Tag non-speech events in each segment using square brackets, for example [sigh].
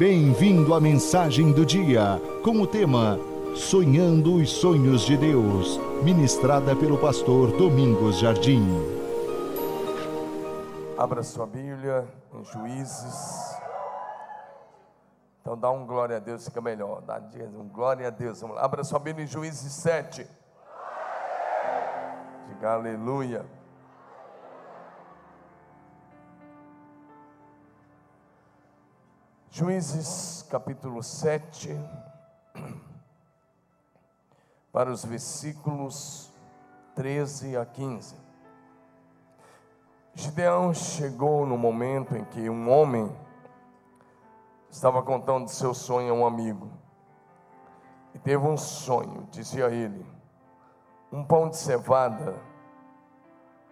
Bem-vindo à mensagem do dia, com o tema Sonhando os Sonhos de Deus, ministrada pelo pastor Domingos Jardim. Abra sua Bíblia em Juízes. Então dá um glória a Deus, fica melhor. Dá um glória a Deus. Abra sua Bíblia em Juízes 7. Diga aleluia. Juízes capítulo 7, para os versículos 13 a 15. Gideão chegou no momento em que um homem estava contando seu sonho a um amigo. E teve um sonho, dizia ele. Um pão de cevada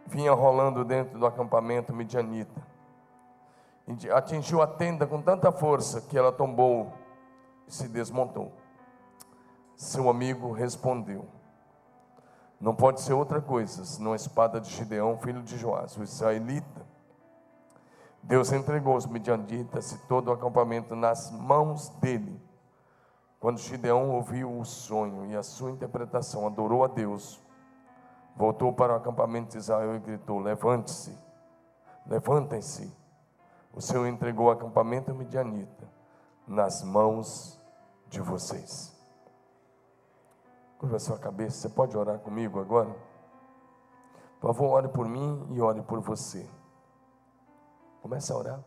vinha rolando dentro do acampamento midianita atingiu a tenda com tanta força que ela tombou e se desmontou. Seu amigo respondeu: Não pode ser outra coisa senão a espada de Gideão, filho de Joás, o israelita. Deus entregou os midianitas e todo o acampamento nas mãos dele. Quando Gideão ouviu o sonho e a sua interpretação, adorou a Deus, voltou para o acampamento de Israel e gritou: Levante-se, levantem-se o Senhor entregou o acampamento midianita nas mãos de vocês. Curva a sua cabeça, você pode orar comigo agora? Por favor, ore por mim e ore por você. Comece a orar.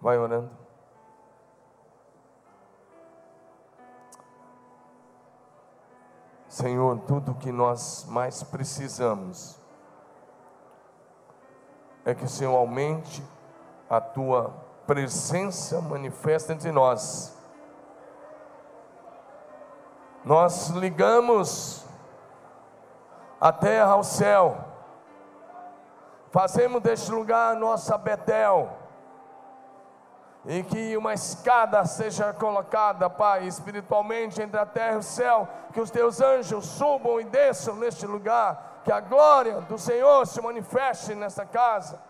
Vai orando. Senhor, tudo que nós mais precisamos é que Senhor aumente a tua presença manifesta entre nós. Nós ligamos a terra ao céu, fazemos deste lugar nossa Betel, e que uma escada seja colocada, Pai, espiritualmente entre a terra e o céu, que os teus anjos subam e desçam neste lugar, que a glória do Senhor se manifeste nessa casa.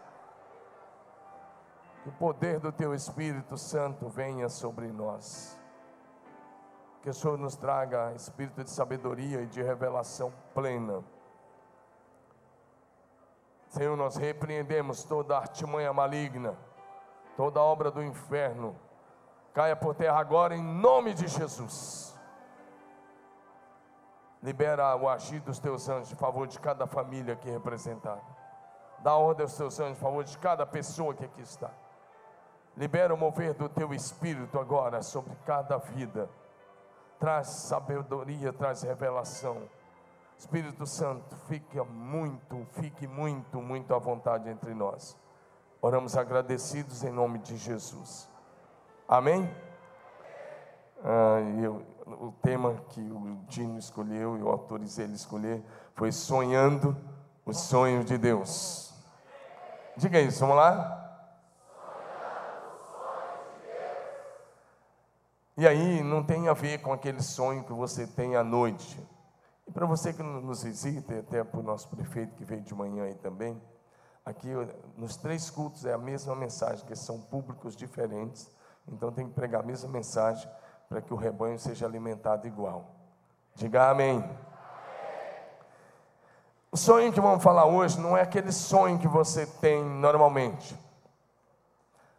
Que o poder do Teu Espírito Santo venha sobre nós. Que o Senhor nos traga espírito de sabedoria e de revelação plena. Senhor, nós repreendemos toda artimanha maligna, toda obra do inferno. Caia por terra agora em nome de Jesus. Libera o agir dos teus anjos em favor de cada família aqui representada. Dá ordem aos teus anjos em favor de cada pessoa que aqui está. Libera o mover do teu espírito agora sobre cada vida. Traz sabedoria, traz revelação. Espírito Santo, fique muito, fique muito, muito à vontade entre nós. Oramos agradecidos em nome de Jesus. Amém? Ah, eu, o tema que o Dino escolheu e eu autorizei ele escolher foi Sonhando os Sonhos de Deus. Diga isso, vamos lá? E aí não tem a ver com aquele sonho que você tem à noite. E para você que nos visita, até para o nosso prefeito que veio de manhã aí também, aqui nos três cultos é a mesma mensagem, que são públicos diferentes, então tem que pregar a mesma mensagem para que o rebanho seja alimentado igual. Diga amém. O sonho que vamos falar hoje não é aquele sonho que você tem normalmente.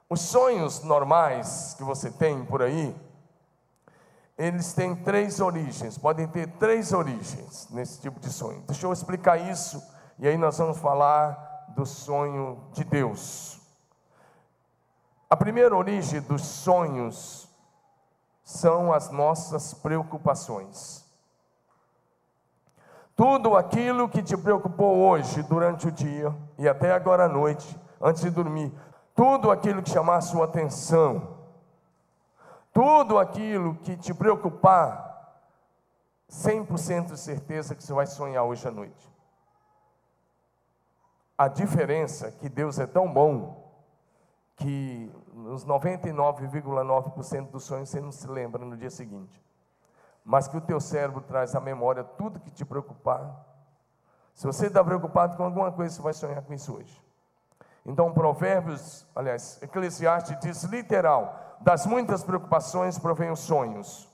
Os sonhos normais que você tem por aí, eles têm três origens, podem ter três origens nesse tipo de sonho. Deixa eu explicar isso e aí nós vamos falar do sonho de Deus. A primeira origem dos sonhos são as nossas preocupações. Tudo aquilo que te preocupou hoje, durante o dia e até agora à noite, antes de dormir, tudo aquilo que chamar a sua atenção, tudo aquilo que te preocupar, 100% de certeza que você vai sonhar hoje à noite. A diferença é que Deus é tão bom que nos 99,9% dos sonhos você não se lembra no dia seguinte. Mas que o teu cérebro traz à memória tudo que te preocupar. Se você está preocupado com alguma coisa, você vai sonhar com isso hoje. Então, Provérbios, aliás, Eclesiastes diz literal: das muitas preocupações provém os sonhos.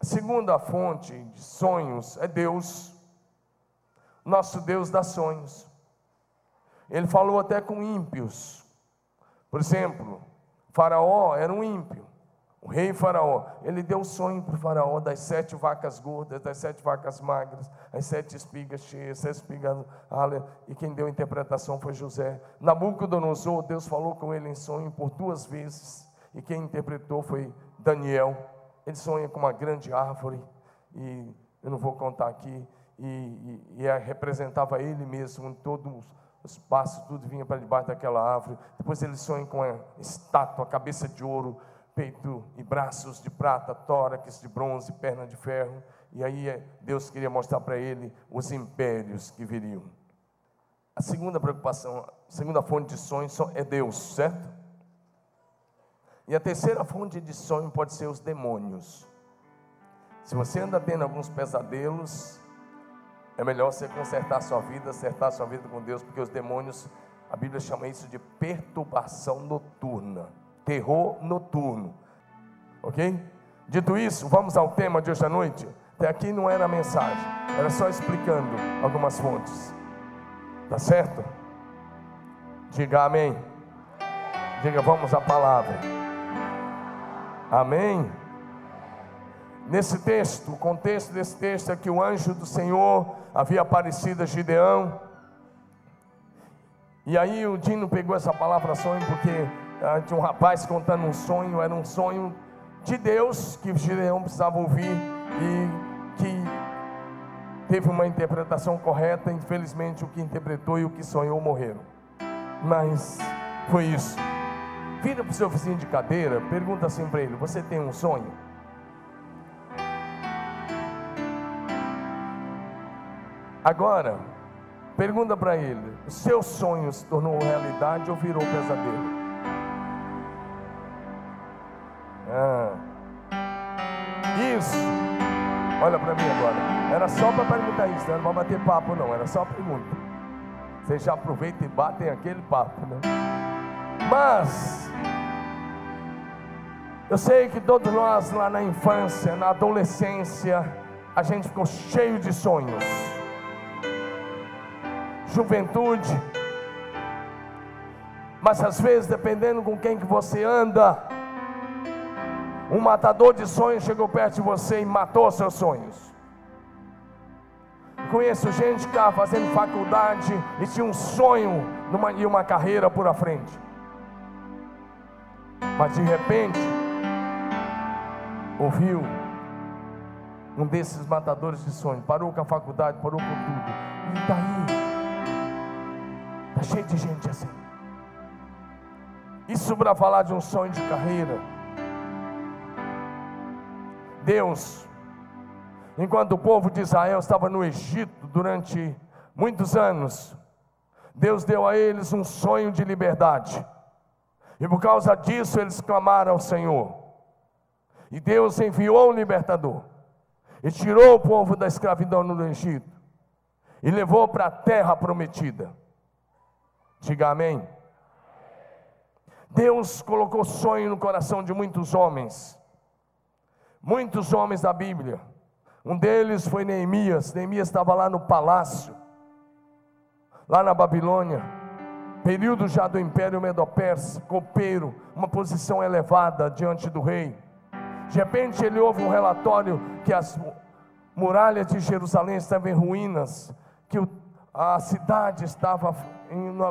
A segunda fonte de sonhos é Deus, nosso Deus dá sonhos. Ele falou até com ímpios. Por exemplo, Faraó era um ímpio. O rei Faraó, ele deu sonho para o Faraó das sete vacas gordas, das sete vacas magras, as sete espigas cheias, sete espigas e quem deu a interpretação foi José. Nabucodonosor, Deus falou com ele em sonho por duas vezes, e quem interpretou foi Daniel. Ele sonha com uma grande árvore, e eu não vou contar aqui, e, e, e representava ele mesmo em todos os passos, tudo vinha para debaixo daquela árvore. Depois ele sonha com a estátua, cabeça de ouro, peito e braços de prata, tórax de bronze, perna de ferro. E aí é, Deus queria mostrar para ele os impérios que viriam. A segunda preocupação, a segunda fonte de sonhos é Deus, certo? E a terceira fonte de sonho pode ser os demônios. Se você anda tendo alguns pesadelos, é melhor você consertar a sua vida, acertar a sua vida com Deus, porque os demônios, a Bíblia chama isso de perturbação noturna terror noturno. Ok? Dito isso, vamos ao tema de hoje à noite. Até aqui não era mensagem, era só explicando algumas fontes. Tá certo? Diga amém. Diga, vamos à palavra. Amém. Nesse texto, o contexto desse texto é que o anjo do Senhor havia aparecido a Gideão. E aí o Dino pegou essa palavra sonho porque ah, de um rapaz contando um sonho, era um sonho de Deus que Gideão precisava ouvir e que teve uma interpretação correta. Infelizmente, o que interpretou e o que sonhou morreram. Mas foi isso. Vira para o seu vizinho de cadeira, pergunta assim para ele: Você tem um sonho? Agora, pergunta para ele: O seu sonho se tornou realidade ou virou pesadelo? Ah. Isso. Olha para mim agora. Era só para perguntar isso, não era para bater papo, não. Era só pergunta. Vocês já aproveitam e batem aquele papo, né? Mas, eu sei que todos nós lá na infância, na adolescência, a gente ficou cheio de sonhos. Juventude. Mas às vezes, dependendo com quem que você anda, um matador de sonhos chegou perto de você e matou seus sonhos. Conheço gente que estava fazendo faculdade e tinha um sonho numa, e uma carreira por a frente. Mas de repente, ouviu um desses matadores de sonhos, parou com a faculdade, parou com tudo. E daí? Está cheio de gente assim. Isso para falar de um sonho de carreira Deus, enquanto o povo de Israel estava no Egito durante muitos anos, Deus deu a eles um sonho de liberdade. E por causa disso eles clamaram ao Senhor. E Deus enviou um libertador. E tirou o povo da escravidão no Egito. E levou para a terra prometida. Diga amém. Deus colocou sonho no coração de muitos homens muitos homens da Bíblia. Um deles foi Neemias. Neemias estava lá no palácio, lá na Babilônia, período já do Império Medo-Persa, copeiro, uma posição elevada diante do rei. De repente ele ouve um relatório que as muralhas de Jerusalém estavam em ruínas, que a cidade estava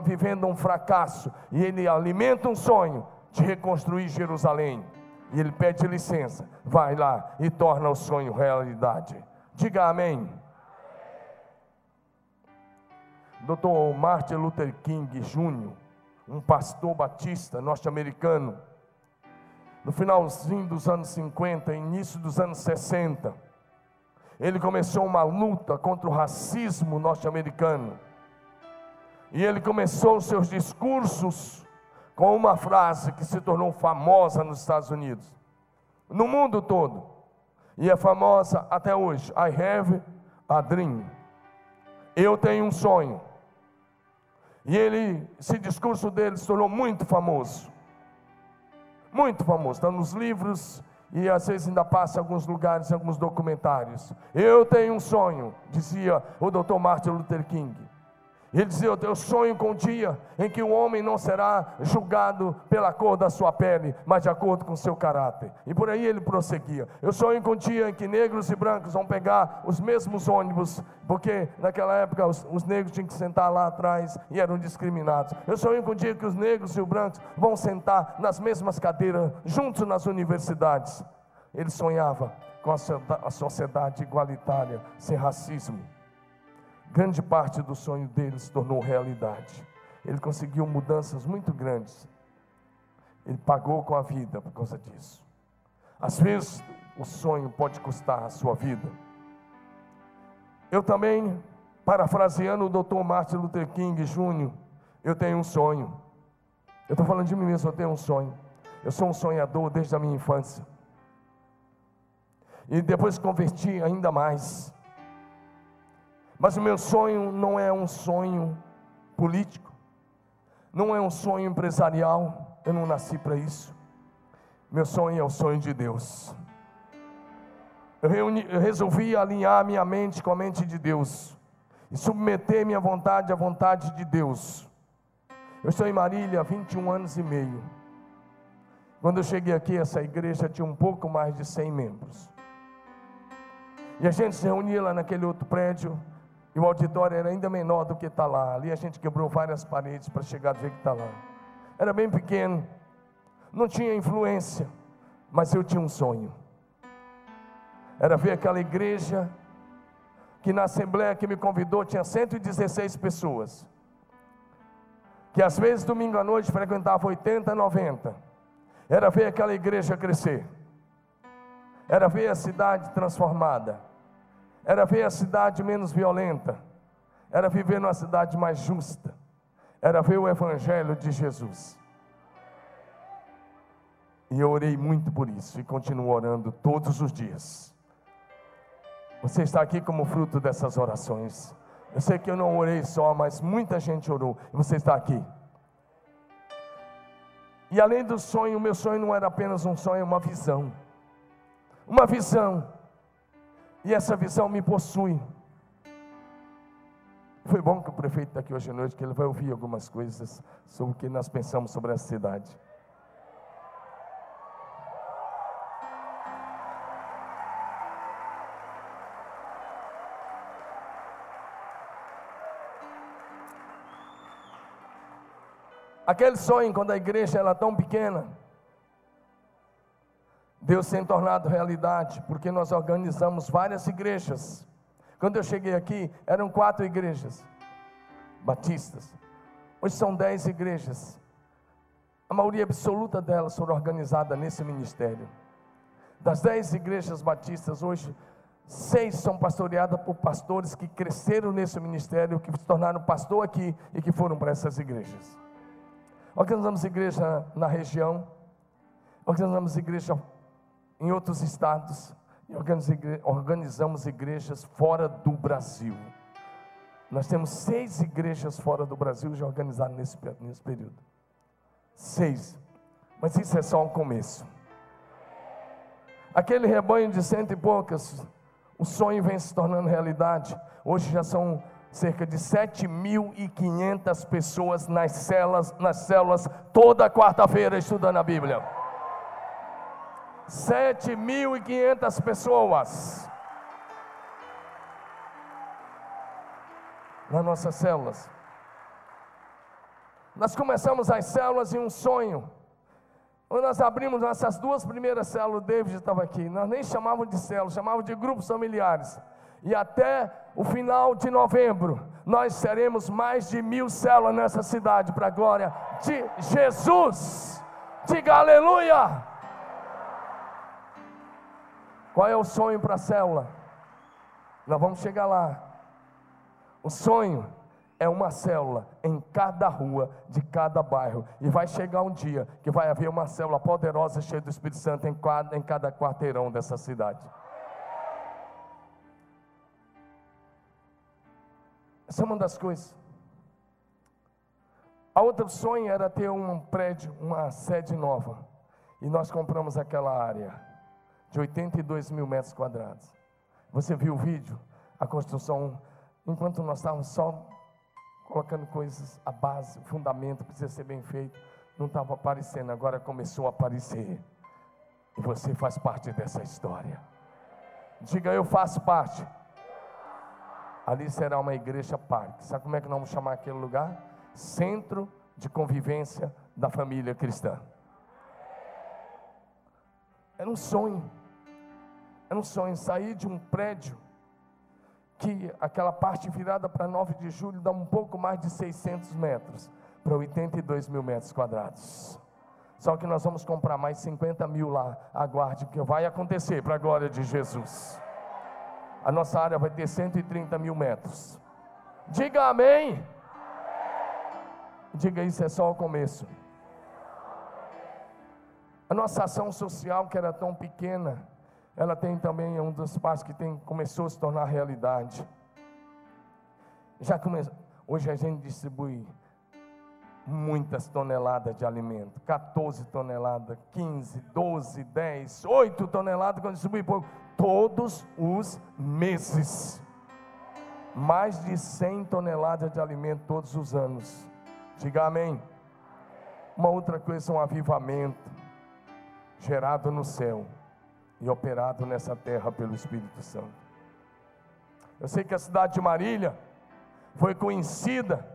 vivendo um fracasso, e ele alimenta um sonho de reconstruir Jerusalém. E ele pede licença, vai lá e torna o sonho realidade. Diga amém. Dr. Martin Luther King Jr., um pastor batista norte-americano, no finalzinho dos anos 50, início dos anos 60, ele começou uma luta contra o racismo norte-americano. E ele começou os seus discursos com uma frase que se tornou famosa nos Estados Unidos, no mundo todo, e é famosa até hoje. I have a dream. Eu tenho um sonho. E ele, esse discurso dele se tornou muito famoso. Muito famoso. Está nos livros e às vezes ainda passa em alguns lugares, em alguns documentários. Eu tenho um sonho, dizia o Dr. Martin Luther King. Ele dizia: Eu sonho com um dia em que o homem não será julgado pela cor da sua pele, mas de acordo com o seu caráter. E por aí ele prosseguia: Eu sonho com um dia em que negros e brancos vão pegar os mesmos ônibus, porque naquela época os, os negros tinham que sentar lá atrás e eram discriminados. Eu sonho com o dia que os negros e os brancos vão sentar nas mesmas cadeiras, juntos nas universidades. Ele sonhava com a sociedade igualitária, sem racismo grande parte do sonho dele se tornou realidade. Ele conseguiu mudanças muito grandes. Ele pagou com a vida por causa disso. Às vezes, o sonho pode custar a sua vida. Eu também, parafraseando o Dr. Martin Luther King Jr., eu tenho um sonho. Eu estou falando de mim mesmo, eu tenho um sonho. Eu sou um sonhador desde a minha infância. E depois converti ainda mais. Mas o meu sonho não é um sonho político, não é um sonho empresarial, eu não nasci para isso. Meu sonho é o sonho de Deus. Eu, reuni, eu resolvi alinhar minha mente com a mente de Deus e submeter minha vontade à vontade de Deus. Eu estou em Marília há 21 anos e meio. Quando eu cheguei aqui, essa igreja tinha um pouco mais de 100 membros. E a gente se reunia lá naquele outro prédio, e o auditório era ainda menor do que está lá. Ali a gente quebrou várias paredes para chegar a ver que está lá. Era bem pequeno, não tinha influência, mas eu tinha um sonho. Era ver aquela igreja que na assembleia que me convidou tinha 116 pessoas. Que às vezes domingo à noite frequentava 80, 90. Era ver aquela igreja crescer. Era ver a cidade transformada era ver a cidade menos violenta, era viver numa cidade mais justa, era ver o Evangelho de Jesus. E eu orei muito por isso e continuo orando todos os dias. Você está aqui como fruto dessas orações. Eu sei que eu não orei só, mas muita gente orou e você está aqui. E além do sonho, o meu sonho não era apenas um sonho, é uma visão. Uma visão e essa visão me possui. Foi bom que o prefeito está aqui hoje à noite, que ele vai ouvir algumas coisas sobre o que nós pensamos sobre essa cidade. Aquele sonho, quando a igreja era tão pequena, Deus tem tornado realidade, porque nós organizamos várias igrejas. Quando eu cheguei aqui, eram quatro igrejas batistas. Hoje são dez igrejas. A maioria absoluta delas foram organizadas nesse ministério. Das dez igrejas batistas, hoje, seis são pastoreadas por pastores que cresceram nesse ministério, que se tornaram pastor aqui e que foram para essas igrejas. Organizamos igreja na região, organizamos igreja em outros estados e organizamos igrejas fora do Brasil. Nós temos seis igrejas fora do Brasil já organizadas nesse, nesse período. Seis. Mas isso é só um começo. Aquele rebanho de cento e poucas, o sonho vem se tornando realidade. Hoje já são cerca de 7.500 pessoas nas células, nas células toda quarta-feira estudando a Bíblia. 7.500 pessoas nas nossas células. Nós começamos as células em um sonho. Quando nós abrimos nossas duas primeiras células, o David estava aqui. Nós nem chamávamos de células, chamávamos de grupos familiares. E até o final de novembro, nós seremos mais de mil células nessa cidade, para a glória de Jesus. Diga aleluia! Qual é o sonho para a célula? Nós vamos chegar lá. O sonho é uma célula em cada rua de cada bairro. E vai chegar um dia que vai haver uma célula poderosa cheia do Espírito Santo em cada, em cada quarteirão dessa cidade. Essa é uma das coisas. A outra sonho era ter um prédio, uma sede nova. E nós compramos aquela área de 82 mil metros quadrados. Você viu o vídeo? A construção, enquanto nós estávamos só colocando coisas, a base, o fundamento precisa ser bem feito, não estava aparecendo, agora começou a aparecer. E você faz parte dessa história. Diga, eu faço parte. Ali será uma igreja parque. Sabe como é que nós vamos chamar aquele lugar? Centro de convivência da família cristã. Era um sonho. Era um sonho sair de um prédio que aquela parte virada para 9 de julho dá um pouco mais de 600 metros para 82 mil metros quadrados. Só que nós vamos comprar mais 50 mil lá. Aguarde, que vai acontecer para a glória de Jesus. A nossa área vai ter 130 mil metros. Diga amém. Diga isso, é só o começo. A nossa ação social, que era tão pequena, ela tem também um dos passos que tem, começou a se tornar realidade. Já começou. Hoje a gente distribui muitas toneladas de alimento, 14 toneladas, 15, 12, 10, 8 toneladas quando distribui pouco, todos os meses. Mais de 100 toneladas de alimento todos os anos. Diga amém. Uma outra coisa é um avivamento gerado no céu e operado nessa terra pelo Espírito Santo. Eu sei que a cidade de Marília foi conhecida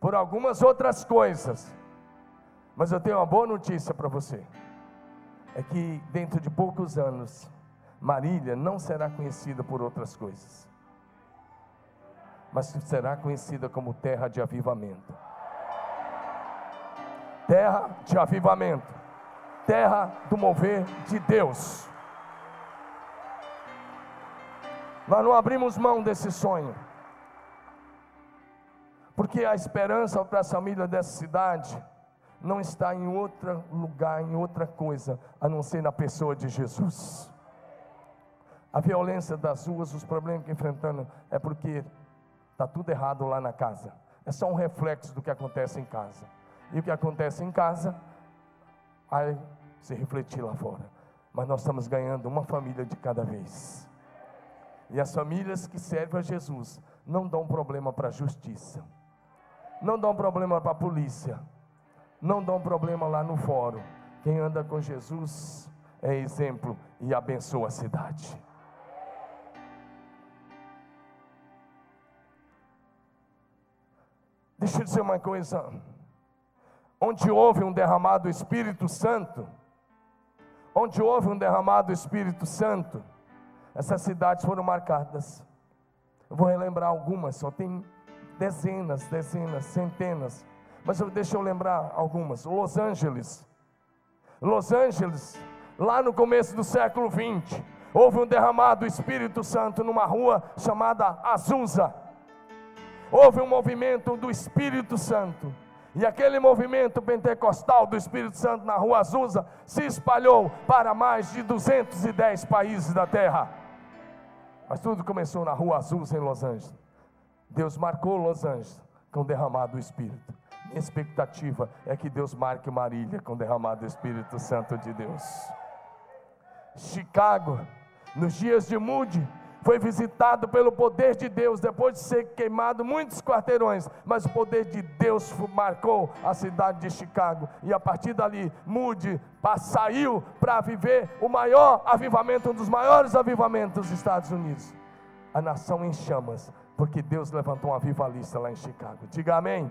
por algumas outras coisas, mas eu tenho uma boa notícia para você: é que dentro de poucos anos, Marília não será conhecida por outras coisas, mas será conhecida como terra de avivamento. Terra de avivamento, terra do mover de Deus. Nós não abrimos mão desse sonho. Porque a esperança para as famílias dessa cidade não está em outro lugar, em outra coisa, a não ser na pessoa de Jesus. A violência das ruas, os problemas que enfrentando, é porque está tudo errado lá na casa. É só um reflexo do que acontece em casa. E o que acontece em casa, vai se refletir lá fora. Mas nós estamos ganhando uma família de cada vez. E as famílias que servem a Jesus não dão problema para a justiça, não dão problema para a polícia, não dão problema lá no fórum. Quem anda com Jesus é exemplo e abençoa a cidade. Deixa eu dizer uma coisa. Onde houve um derramado Espírito Santo, onde houve um derramado Espírito Santo, essas cidades foram marcadas. Eu vou relembrar algumas, só tem dezenas, dezenas, centenas. Mas eu, deixa eu lembrar algumas. Los Angeles. Los Angeles, lá no começo do século 20, houve um derramado do Espírito Santo numa rua chamada Azusa. Houve um movimento do Espírito Santo. E aquele movimento pentecostal do Espírito Santo na rua Azusa se espalhou para mais de 210 países da terra. Mas tudo começou na Rua Azul, em Los Angeles. Deus marcou Los Angeles com derramado do Espírito. Minha expectativa é que Deus marque Marília com derramado do Espírito Santo de Deus. Chicago, nos dias de Moody, foi visitado pelo poder de Deus, depois de ser queimado muitos quarteirões, mas o poder de Deus marcou a cidade de Chicago, e a partir dali, Moody saiu para viver o maior avivamento, um dos maiores avivamentos dos Estados Unidos. A nação em chamas, porque Deus levantou um avivalista lá em Chicago. Diga amém.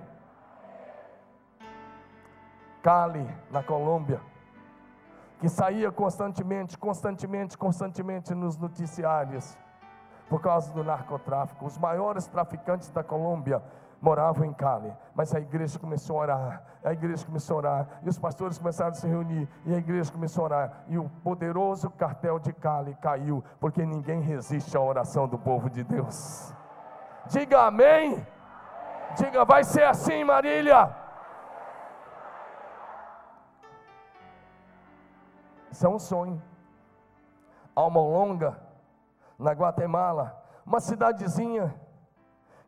Cali, na Colômbia, que saía constantemente, constantemente, constantemente nos noticiários por causa do narcotráfico. Os maiores traficantes da Colômbia moravam em Cali, mas a igreja começou a orar, a igreja começou a orar, e os pastores começaram a se reunir, e a igreja começou a orar, e o poderoso cartel de Cali caiu, porque ninguém resiste à oração do povo de Deus. Diga amém. Diga, vai ser assim, Marília. Isso é um sonho. Alma longa na Guatemala, uma cidadezinha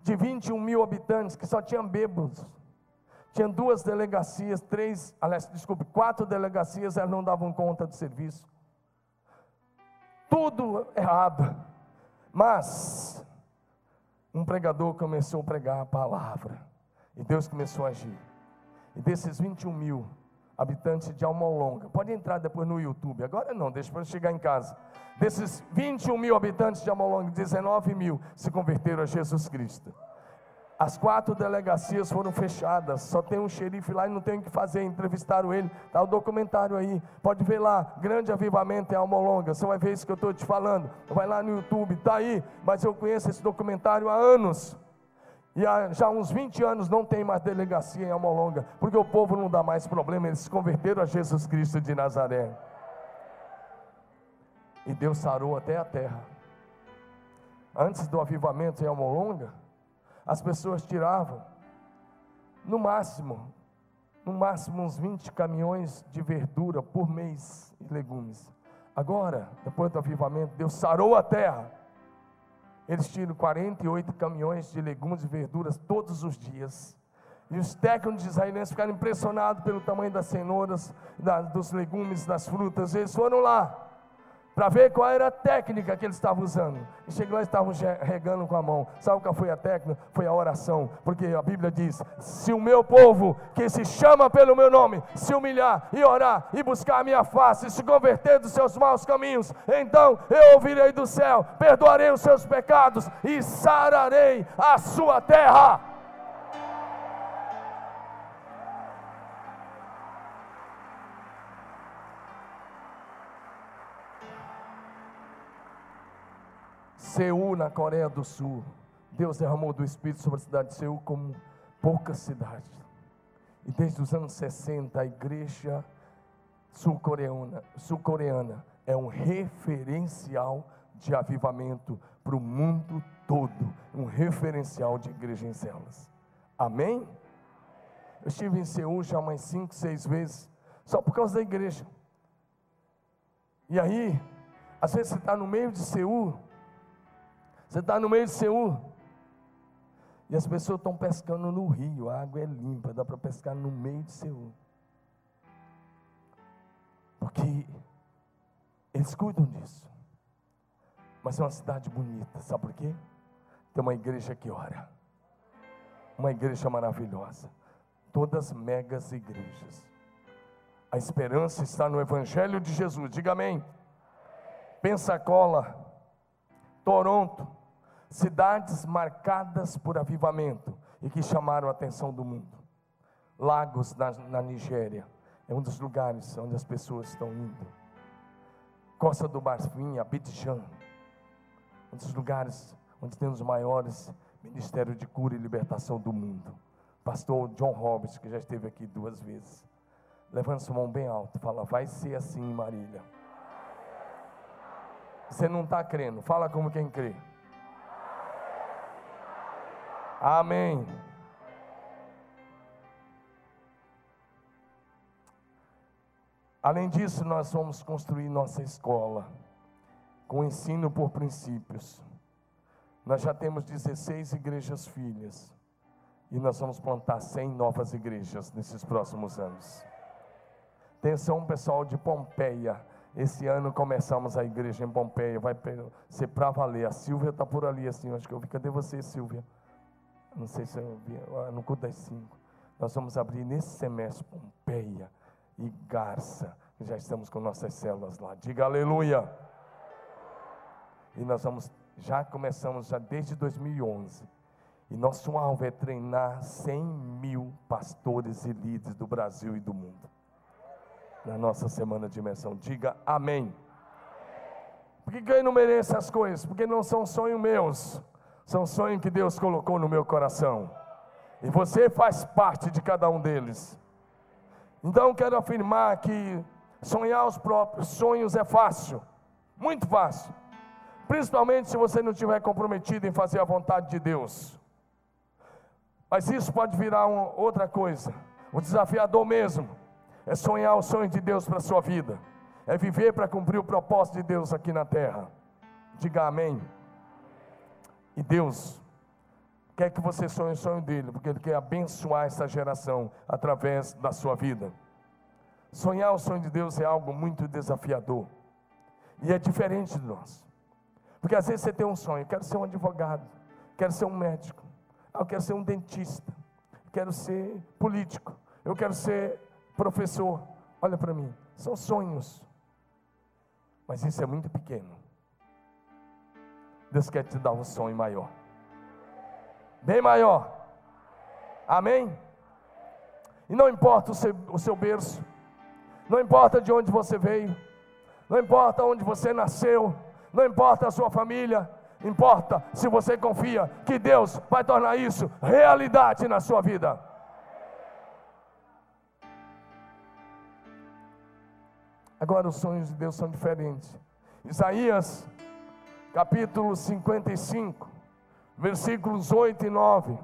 de 21 mil habitantes que só tinha bêbados, Tinha duas delegacias, três, aliás, desculpe, quatro delegacias, elas não davam conta do serviço. Tudo errado. Mas um pregador começou a pregar a palavra. E Deus começou a agir. E desses 21 mil habitantes de Almolonga, pode entrar depois no YouTube, agora não, deixa para chegar em casa. Desses 21 mil habitantes de Almolonga, 19 mil se converteram a Jesus Cristo. As quatro delegacias foram fechadas, só tem um xerife lá e não tem o que fazer. Entrevistaram ele, está o documentário aí. Pode ver lá, grande avivamento em Almolonga. Você vai ver isso que eu estou te falando. Vai lá no YouTube, está aí. Mas eu conheço esse documentário há anos. E há já uns 20 anos não tem mais delegacia em Almolonga, porque o povo não dá mais problema, eles se converteram a Jesus Cristo de Nazaré. E Deus sarou até a terra. Antes do avivamento em Almolonga, as pessoas tiravam, no máximo, no máximo uns 20 caminhões de verdura por mês e legumes. Agora, depois do avivamento, Deus sarou a terra. Eles tiram 48 caminhões de legumes e verduras todos os dias. E os técnicos israelenses ficaram impressionados pelo tamanho das cenouras, da, dos legumes, das frutas. Eles foram lá para ver qual era a técnica que eles estavam usando. E chegou lá e estavam regando com a mão. Sabe qual foi a técnica? Foi a oração. Porque a Bíblia diz: se o meu povo, que se chama pelo meu nome, se humilhar e orar e buscar a minha face, e se converter dos seus maus caminhos, então eu ouvirei do céu, perdoarei os seus pecados e sararei a sua terra. Seul, na Coreia do Sul. Deus derramou do Espírito sobre a cidade de Seul como poucas cidades. E desde os anos 60, a igreja sul-coreana sul é um referencial de avivamento para o mundo todo. Um referencial de igreja em células. Amém? Eu estive em Seul já umas cinco, seis vezes, só por causa da igreja. E aí, às vezes você está no meio de Seul, você está no meio de Seul. E as pessoas estão pescando no rio, a água é limpa, dá para pescar no meio de Seul. Porque eles cuidam disso. Mas é uma cidade bonita, sabe por quê? Tem uma igreja que ora. Uma igreja maravilhosa. Todas megas igrejas. A esperança está no Evangelho de Jesus. Diga amém. Pensacola, Toronto, cidades marcadas por avivamento e que chamaram a atenção do mundo. Lagos na, na Nigéria é um dos lugares onde as pessoas estão indo. Costa do Marfim, Abidjan, um dos lugares onde tem os maiores ministérios de cura e libertação do mundo. Pastor John Roberts, que já esteve aqui duas vezes. Levanta sua mão bem alto, fala, vai ser assim, Marília. Você não está crendo, fala como quem crê. Amém. Além disso, nós vamos construir nossa escola com ensino por princípios. Nós já temos 16 igrejas filhas e nós vamos plantar 100 novas igrejas nesses próximos anos. Atenção, pessoal de Pompeia. Esse ano começamos a igreja em Pompeia, vai ser para valer. A Silvia está por ali assim, acho que eu vi. Cadê você, Silvia? Não sei se eu vi, no culto das cinco. Nós vamos abrir nesse semestre Pompeia e Garça. Já estamos com nossas células lá. Diga aleluia. E nós vamos, já começamos já desde 2011. E nosso alvo é treinar 100 mil pastores e líderes do Brasil e do mundo. Na nossa semana de imersão. Diga amém. Por que eu enumerei essas coisas? Porque não são sonhos meus são sonhos que Deus colocou no meu coração. E você faz parte de cada um deles. Então quero afirmar que sonhar os próprios sonhos é fácil, muito fácil. Principalmente se você não estiver comprometido em fazer a vontade de Deus. Mas isso pode virar outra coisa. O desafiador mesmo é sonhar o sonho de Deus para a sua vida. É viver para cumprir o propósito de Deus aqui na terra. Diga amém. E Deus quer que você sonhe o sonho dele, porque ele quer abençoar essa geração através da sua vida. Sonhar o sonho de Deus é algo muito desafiador. E é diferente de nós. Porque às vezes você tem um sonho, quero ser um advogado, quero ser um médico, ah, eu quero ser um dentista, quero ser político, eu quero ser professor. Olha para mim, são sonhos. Mas isso é muito pequeno. Deus quer te dar um sonho maior. Bem maior. Amém? E não importa o seu, o seu berço, não importa de onde você veio, não importa onde você nasceu, não importa a sua família, importa se você confia que Deus vai tornar isso realidade na sua vida. Agora os sonhos de Deus são diferentes. Isaías, capítulo 55, versículos 8 e 9.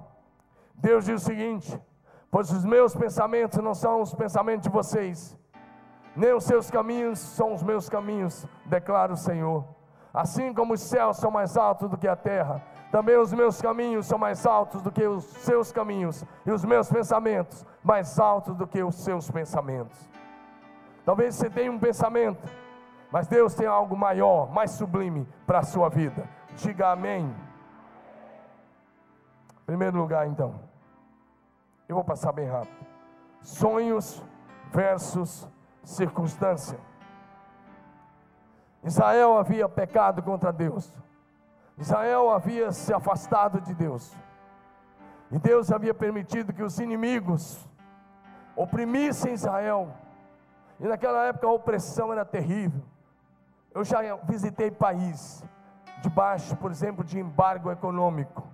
Deus diz o seguinte: Pois os meus pensamentos não são os pensamentos de vocês, nem os seus caminhos são os meus caminhos, declara o Senhor. Assim como os céus são mais altos do que a terra, também os meus caminhos são mais altos do que os seus caminhos, e os meus pensamentos mais altos do que os seus pensamentos. Talvez você tenha um pensamento, mas Deus tem algo maior, mais sublime para a sua vida. Diga amém. Em primeiro lugar, então, eu vou passar bem rápido. Sonhos versus circunstância. Israel havia pecado contra Deus. Israel havia se afastado de Deus. E Deus havia permitido que os inimigos oprimissem Israel e naquela época a opressão era terrível. Eu já visitei países debaixo, por exemplo, de embargo econômico.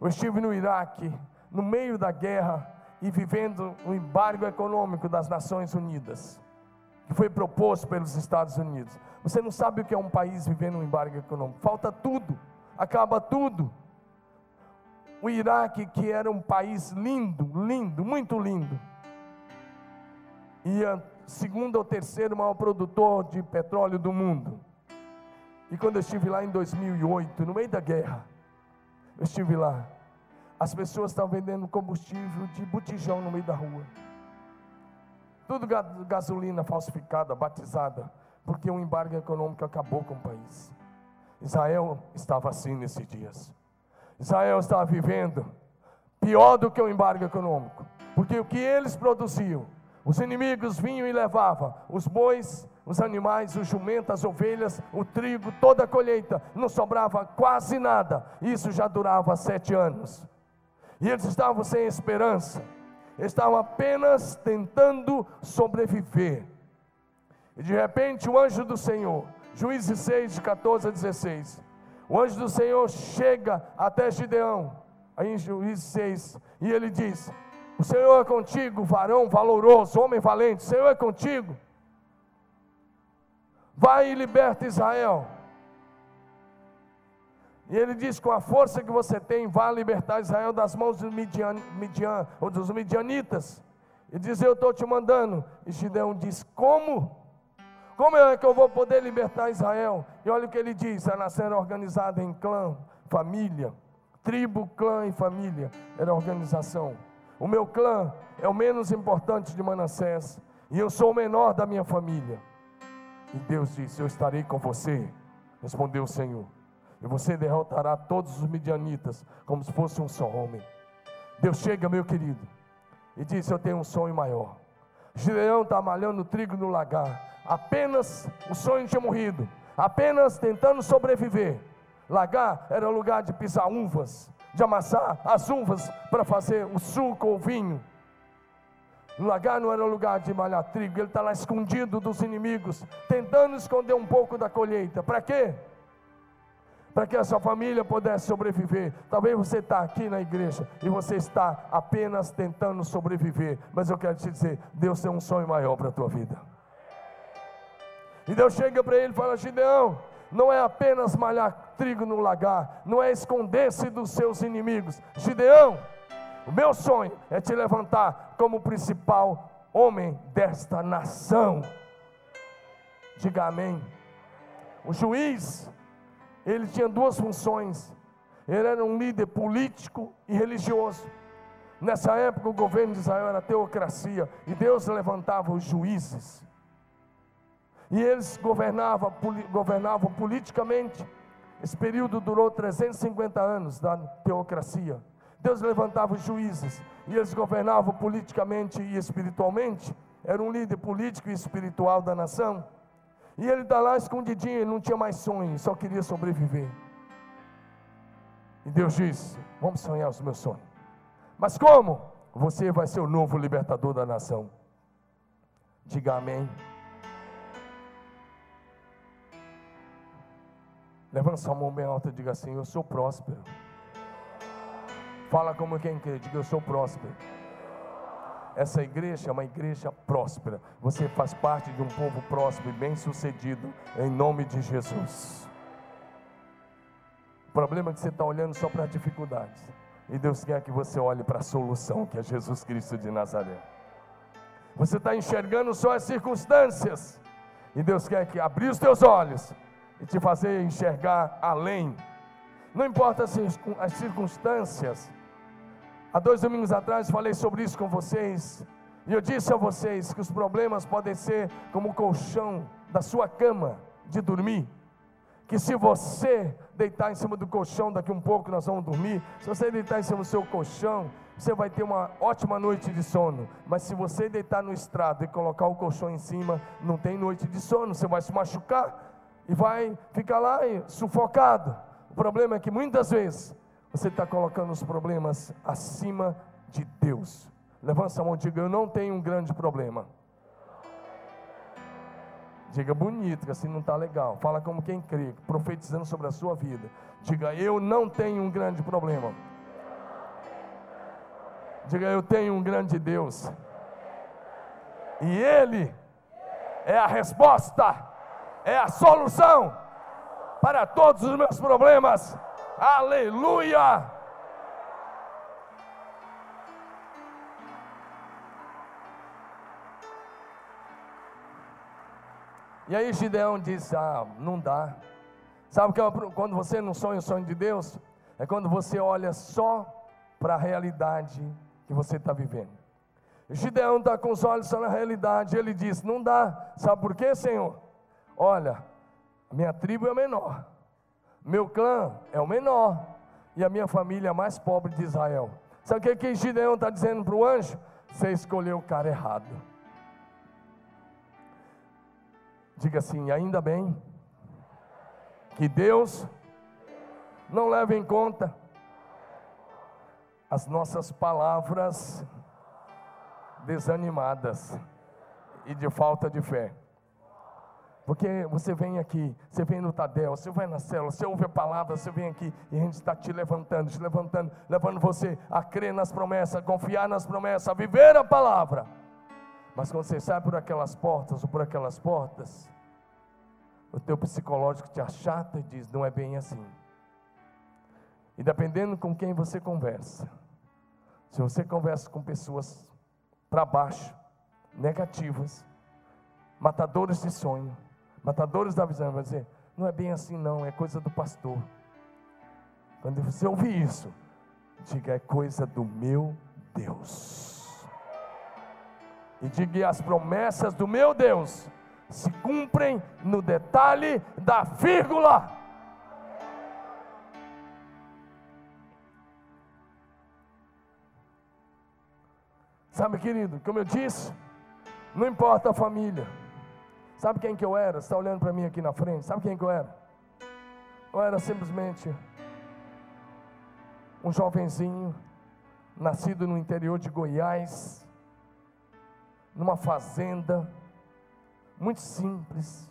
Eu estive no Iraque, no meio da guerra e vivendo o embargo econômico das Nações Unidas, que foi proposto pelos Estados Unidos. Você não sabe o que é um país vivendo um embargo econômico. Falta tudo, acaba tudo. O Iraque, que era um país lindo, lindo, muito lindo, ia segundo ou terceiro maior produtor de petróleo do mundo. E quando eu estive lá em 2008, no meio da guerra, eu estive lá. As pessoas estavam vendendo combustível de botijão no meio da rua. Tudo gasolina falsificada, batizada, porque o embargo econômico acabou com o país. Israel estava assim nesses dias. Israel estava vivendo pior do que o embargo econômico, porque o que eles produziam os inimigos vinham e levavam os bois, os animais, os jumentos, as ovelhas, o trigo, toda a colheita, não sobrava quase nada. Isso já durava sete anos. E eles estavam sem esperança, estavam apenas tentando sobreviver. E de repente o anjo do Senhor, Juízes 6, de 14 a 16, o anjo do Senhor chega até Gideão, aí em Juízes 6, e ele diz: o Senhor é contigo, varão valoroso, homem valente. O Senhor é contigo. Vai e liberta Israel. E ele diz: com a força que você tem, vá libertar Israel das mãos dos Midian, Midian ou dos Midianitas. E diz: Eu estou te mandando. E Gideão diz: Como? Como é que eu vou poder libertar Israel? E olha o que ele diz: a nação era organizada em clã, família, tribo, clã e família. Era organização. O meu clã é o menos importante de Manassés, e eu sou o menor da minha família. E Deus disse: Eu estarei com você, respondeu o Senhor. E você derrotará todos os midianitas, como se fosse um só homem. Deus chega, meu querido, e diz: Eu tenho um sonho maior. Gideão está malhando trigo no lagar. Apenas o sonho tinha morrido, apenas tentando sobreviver. Lagar era lugar de pisar uvas, de amassar as uvas para fazer o suco ou vinho. O lagar não era lugar de malhar trigo, ele está lá escondido dos inimigos, tentando esconder um pouco da colheita. Para quê? Para que a sua família pudesse sobreviver. Talvez você está aqui na igreja e você está apenas tentando sobreviver. Mas eu quero te dizer: Deus tem um sonho maior para a tua vida. E Deus chega para ele e fala: Gideão, não é apenas malhar trigo no lagar, não é esconder-se dos seus inimigos. Gideão, o meu sonho é te levantar como principal homem desta nação. Diga amém. O juiz, ele tinha duas funções. Ele era um líder político e religioso. Nessa época, o governo de Israel era teocracia e Deus levantava os juízes. E eles governavam, governavam politicamente. Esse período durou 350 anos da teocracia. Deus levantava os juízes e eles governavam politicamente e espiritualmente. Era um líder político e espiritual da nação. E ele está lá escondidinho, ele não tinha mais sonho, só queria sobreviver. E Deus disse: Vamos sonhar os meus sonhos. Mas como? Você vai ser o novo libertador da nação. Diga amém. Levanta sua mão bem alta e diga assim: Eu sou próspero. Fala como quem quer, diga: Eu sou próspero. Essa igreja é uma igreja próspera. Você faz parte de um povo próspero e bem-sucedido, em nome de Jesus. O problema é que você está olhando só para dificuldades. E Deus quer que você olhe para a solução, que é Jesus Cristo de Nazaré. Você está enxergando só as circunstâncias. E Deus quer que abrir os teus olhos e te fazer enxergar além. Não importa as circunstâncias, Há dois domingos atrás falei sobre isso com vocês. E eu disse a vocês que os problemas podem ser como o colchão da sua cama de dormir. Que se você deitar em cima do colchão, daqui um pouco nós vamos dormir. Se você deitar em cima do seu colchão, você vai ter uma ótima noite de sono. Mas se você deitar no estrado e colocar o colchão em cima, não tem noite de sono. Você vai se machucar e vai ficar lá sufocado. O problema é que muitas vezes você está colocando os problemas acima de Deus. Levanta a mão e diga: Eu não tenho um grande problema. Diga bonito, que assim não está legal. Fala como quem crê, profetizando sobre a sua vida. Diga: Eu não tenho um grande problema. Diga: Eu tenho um grande Deus. E Ele é a resposta, é a solução para todos os meus problemas. Aleluia! E aí Gideão disse: Ah, não dá. Sabe que é quando você não sonha o sonho de Deus? É quando você olha só para a realidade que você está vivendo. Gideão está com os olhos só na realidade. Ele diz: Não dá. Sabe por quê, Senhor? Olha, minha tribo é menor. Meu clã é o menor e a minha família é a mais pobre de Israel. Sabe o que, que Gideão está dizendo para o anjo? Você escolheu o cara errado. Diga assim: ainda bem que Deus não leva em conta as nossas palavras desanimadas e de falta de fé. Porque você vem aqui, você vem no Tadel, você vai na célula, você ouve a palavra, você vem aqui e a gente está te levantando, te levantando, levando você a crer nas promessas, a confiar nas promessas, a viver a palavra. Mas quando você sai por aquelas portas ou por aquelas portas, o teu psicológico te achata e diz: não é bem assim. E dependendo com quem você conversa, se você conversa com pessoas para baixo, negativas, matadores de sonho, matadores da visão, vai dizer: não é bem assim, não, é coisa do pastor. Quando você ouvir isso, diga: é coisa do meu Deus. E diga: as promessas do meu Deus se cumprem no detalhe da vírgula. Sabe, querido, como eu disse, não importa a família. Sabe quem que eu era? Você está olhando para mim aqui na frente? Sabe quem que eu era? Eu era simplesmente um jovenzinho, nascido no interior de Goiás, numa fazenda, muito simples.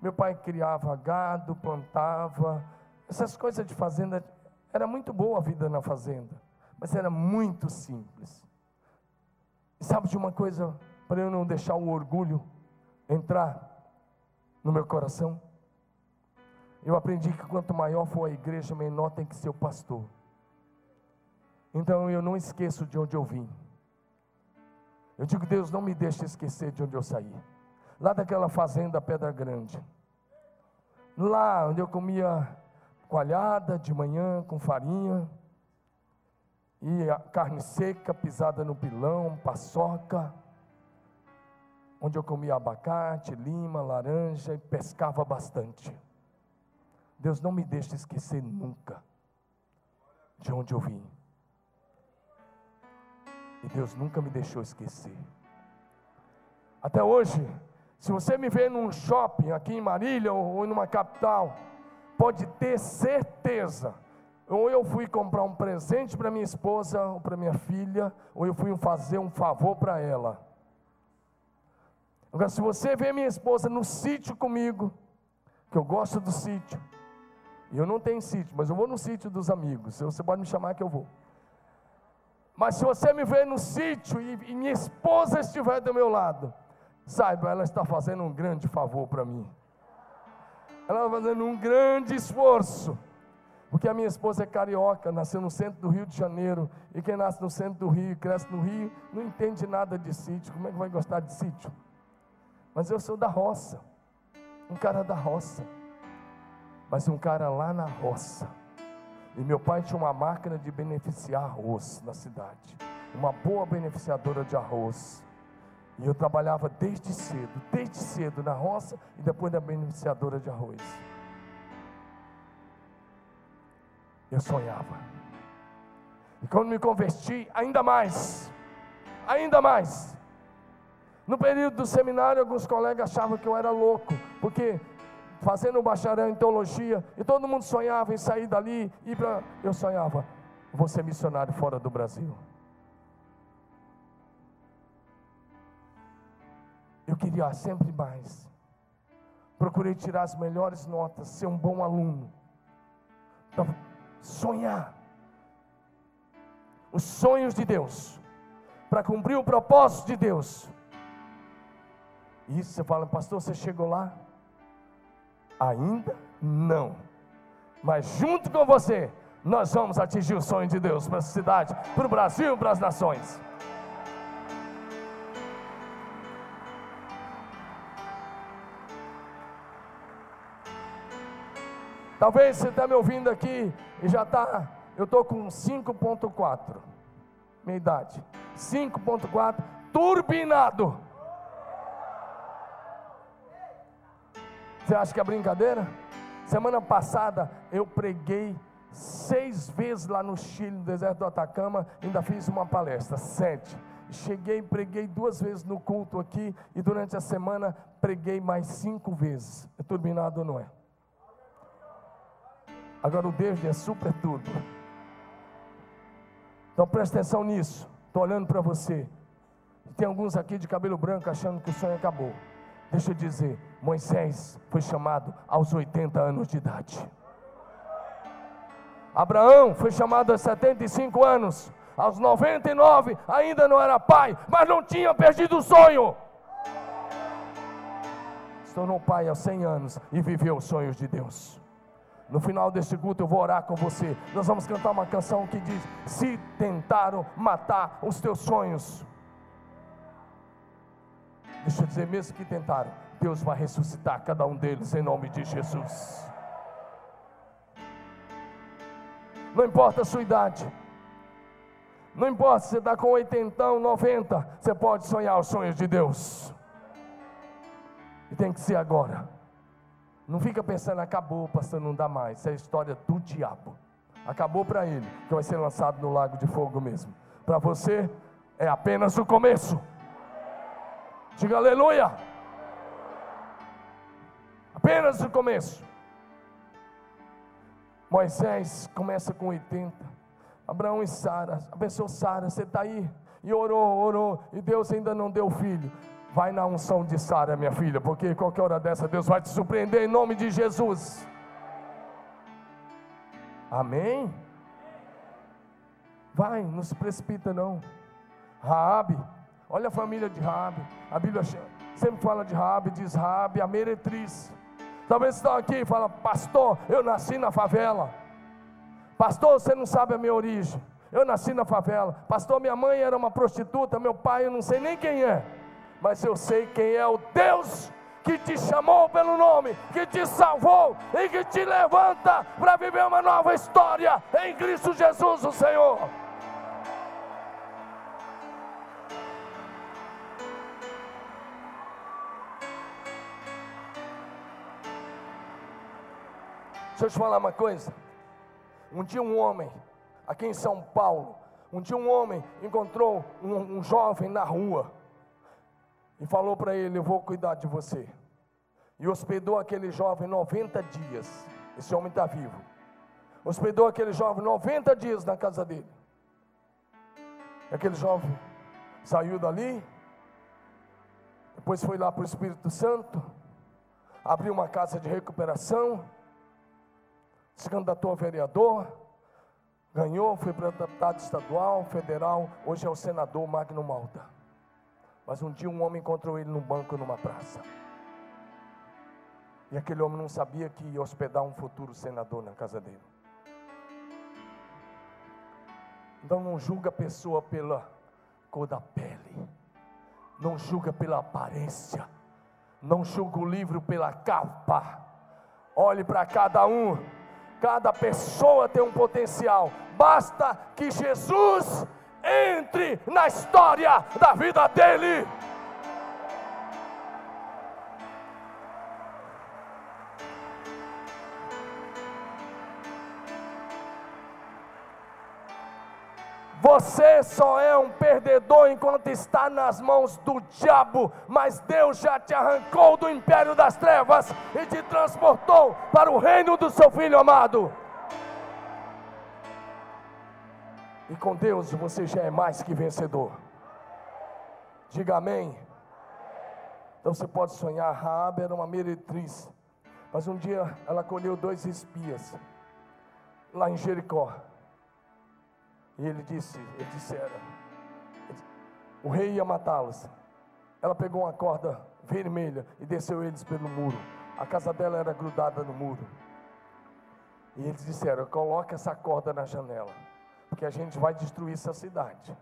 Meu pai criava gado, plantava, essas coisas de fazenda. Era muito boa a vida na fazenda, mas era muito simples. E sabe de uma coisa, para eu não deixar o orgulho entrar no meu coração. Eu aprendi que quanto maior for a igreja, menor tem que ser o pastor. Então eu não esqueço de onde eu vim. Eu digo, Deus, não me deixe esquecer de onde eu saí. Lá daquela fazenda Pedra Grande. Lá onde eu comia coalhada de manhã com farinha, e a carne seca pisada no pilão, paçoca, onde eu comia abacate, lima, laranja e pescava bastante. Deus não me deixa esquecer nunca de onde eu vim. E Deus nunca me deixou esquecer. Até hoje, se você me vê num shopping aqui em Marília ou numa capital, pode ter certeza. Ou eu fui comprar um presente para minha esposa ou para minha filha, ou eu fui fazer um favor para ela. Agora, se você vê minha esposa no sítio comigo, que eu gosto do sítio, e eu não tenho sítio, mas eu vou no sítio dos amigos. Você pode me chamar que eu vou. Mas se você me ver no sítio e, e minha esposa estiver do meu lado, saiba, ela está fazendo um grande favor para mim. Ela está fazendo um grande esforço. Porque a minha esposa é carioca, nasceu no centro do Rio de Janeiro. E quem nasce no centro do Rio e cresce no Rio, não entende nada de sítio. Como é que vai gostar de sítio? Mas eu sou da roça. Um cara da roça mas um cara lá na roça. E meu pai tinha uma máquina de beneficiar arroz na cidade, uma boa beneficiadora de arroz. E eu trabalhava desde cedo, desde cedo na roça e depois na beneficiadora de arroz. Eu sonhava. E quando me converti, ainda mais, ainda mais. No período do seminário, alguns colegas achavam que eu era louco, porque fazendo o bacharel em teologia, e todo mundo sonhava em sair dali e para. Eu sonhava, vou ser missionário fora do Brasil. Eu queria sempre mais. Procurei tirar as melhores notas, ser um bom aluno. Então, sonhar. Os sonhos de Deus. Para cumprir o propósito de Deus. Isso você fala, pastor, você chegou lá? Ainda não. Mas junto com você, nós vamos atingir o sonho de Deus para a cidade, para o Brasil, para as nações. Talvez você está me ouvindo aqui e já está. Eu estou com 5,4. Minha idade. 5,4 turbinado. Você acha que é brincadeira? Semana passada eu preguei seis vezes lá no Chile, no deserto do Atacama, ainda fiz uma palestra, sete. Cheguei preguei duas vezes no culto aqui, e durante a semana preguei mais cinco vezes. É turbinado ou não é? Agora o Deus é super turbo. Então preste atenção nisso. Estou olhando para você. Tem alguns aqui de cabelo branco achando que o sonho acabou. Deixa eu dizer, Moisés foi chamado aos 80 anos de idade. Abraão foi chamado aos 75 anos. Aos 99 ainda não era pai, mas não tinha perdido o sonho. Se tornou pai aos 100 anos e viveu os sonhos de Deus. No final deste culto eu vou orar com você. Nós vamos cantar uma canção que diz: Se tentaram matar os teus sonhos, Deixa eu dizer, mesmo que tentaram, Deus vai ressuscitar cada um deles em nome de Jesus. Não importa a sua idade, não importa se você está com 80, 90, você pode sonhar os sonhos de Deus. E tem que ser agora. Não fica pensando, acabou, pastor, não dá mais. Isso é a história do diabo. Acabou para ele, que vai ser lançado no lago de fogo mesmo. Para você, é apenas o começo. Diga aleluia. Apenas o começo. Moisés começa com 80. Abraão e Sara. Abençoou Sara, você está aí. E orou, orou. E Deus ainda não deu filho. Vai na unção de Sara, minha filha, porque qualquer hora dessa Deus vai te surpreender em nome de Jesus. Amém? Vai, não se precipita não. Raabe Olha a família de Rabi. A Bíblia sempre fala de Rabi, diz Rabi, a meretriz. Talvez estão aqui e falam, pastor, eu nasci na favela. Pastor, você não sabe a minha origem. Eu nasci na favela. Pastor, minha mãe era uma prostituta, meu pai eu não sei nem quem é. Mas eu sei quem é o Deus que te chamou pelo nome, que te salvou e que te levanta para viver uma nova história em Cristo Jesus, o Senhor. Deixa eu te falar uma coisa. Um dia um homem, aqui em São Paulo, um dia um homem encontrou um, um jovem na rua e falou para ele: Eu vou cuidar de você. E hospedou aquele jovem 90 dias. Esse homem está vivo. Hospedou aquele jovem 90 dias na casa dele. Aquele jovem saiu dali, depois foi lá para o Espírito Santo, abriu uma casa de recuperação, se candidatou a vereador, ganhou, foi para deputado estadual, federal, hoje é o senador Magno Malta. Mas um dia um homem encontrou ele no banco numa praça. E aquele homem não sabia que ia hospedar um futuro senador na casa dele. Então não julga a pessoa pela cor da pele. Não julga pela aparência. Não julga o livro pela capa. Olhe para cada um. Cada pessoa tem um potencial. Basta que Jesus entre na história da vida dele. Você só é um perdedor enquanto está nas mãos do diabo, mas Deus já te arrancou do império das trevas e te transportou para o reino do seu filho amado. E com Deus você já é mais que vencedor. Diga amém. Então você pode sonhar, Raab era uma meretriz. Mas um dia ela colheu dois espias lá em Jericó. E ele disse, ele disse, era, o rei ia matá-los. Ela pegou uma corda vermelha e desceu eles pelo muro. A casa dela era grudada no muro. E eles disseram: coloque essa corda na janela porque a gente vai destruir essa cidade.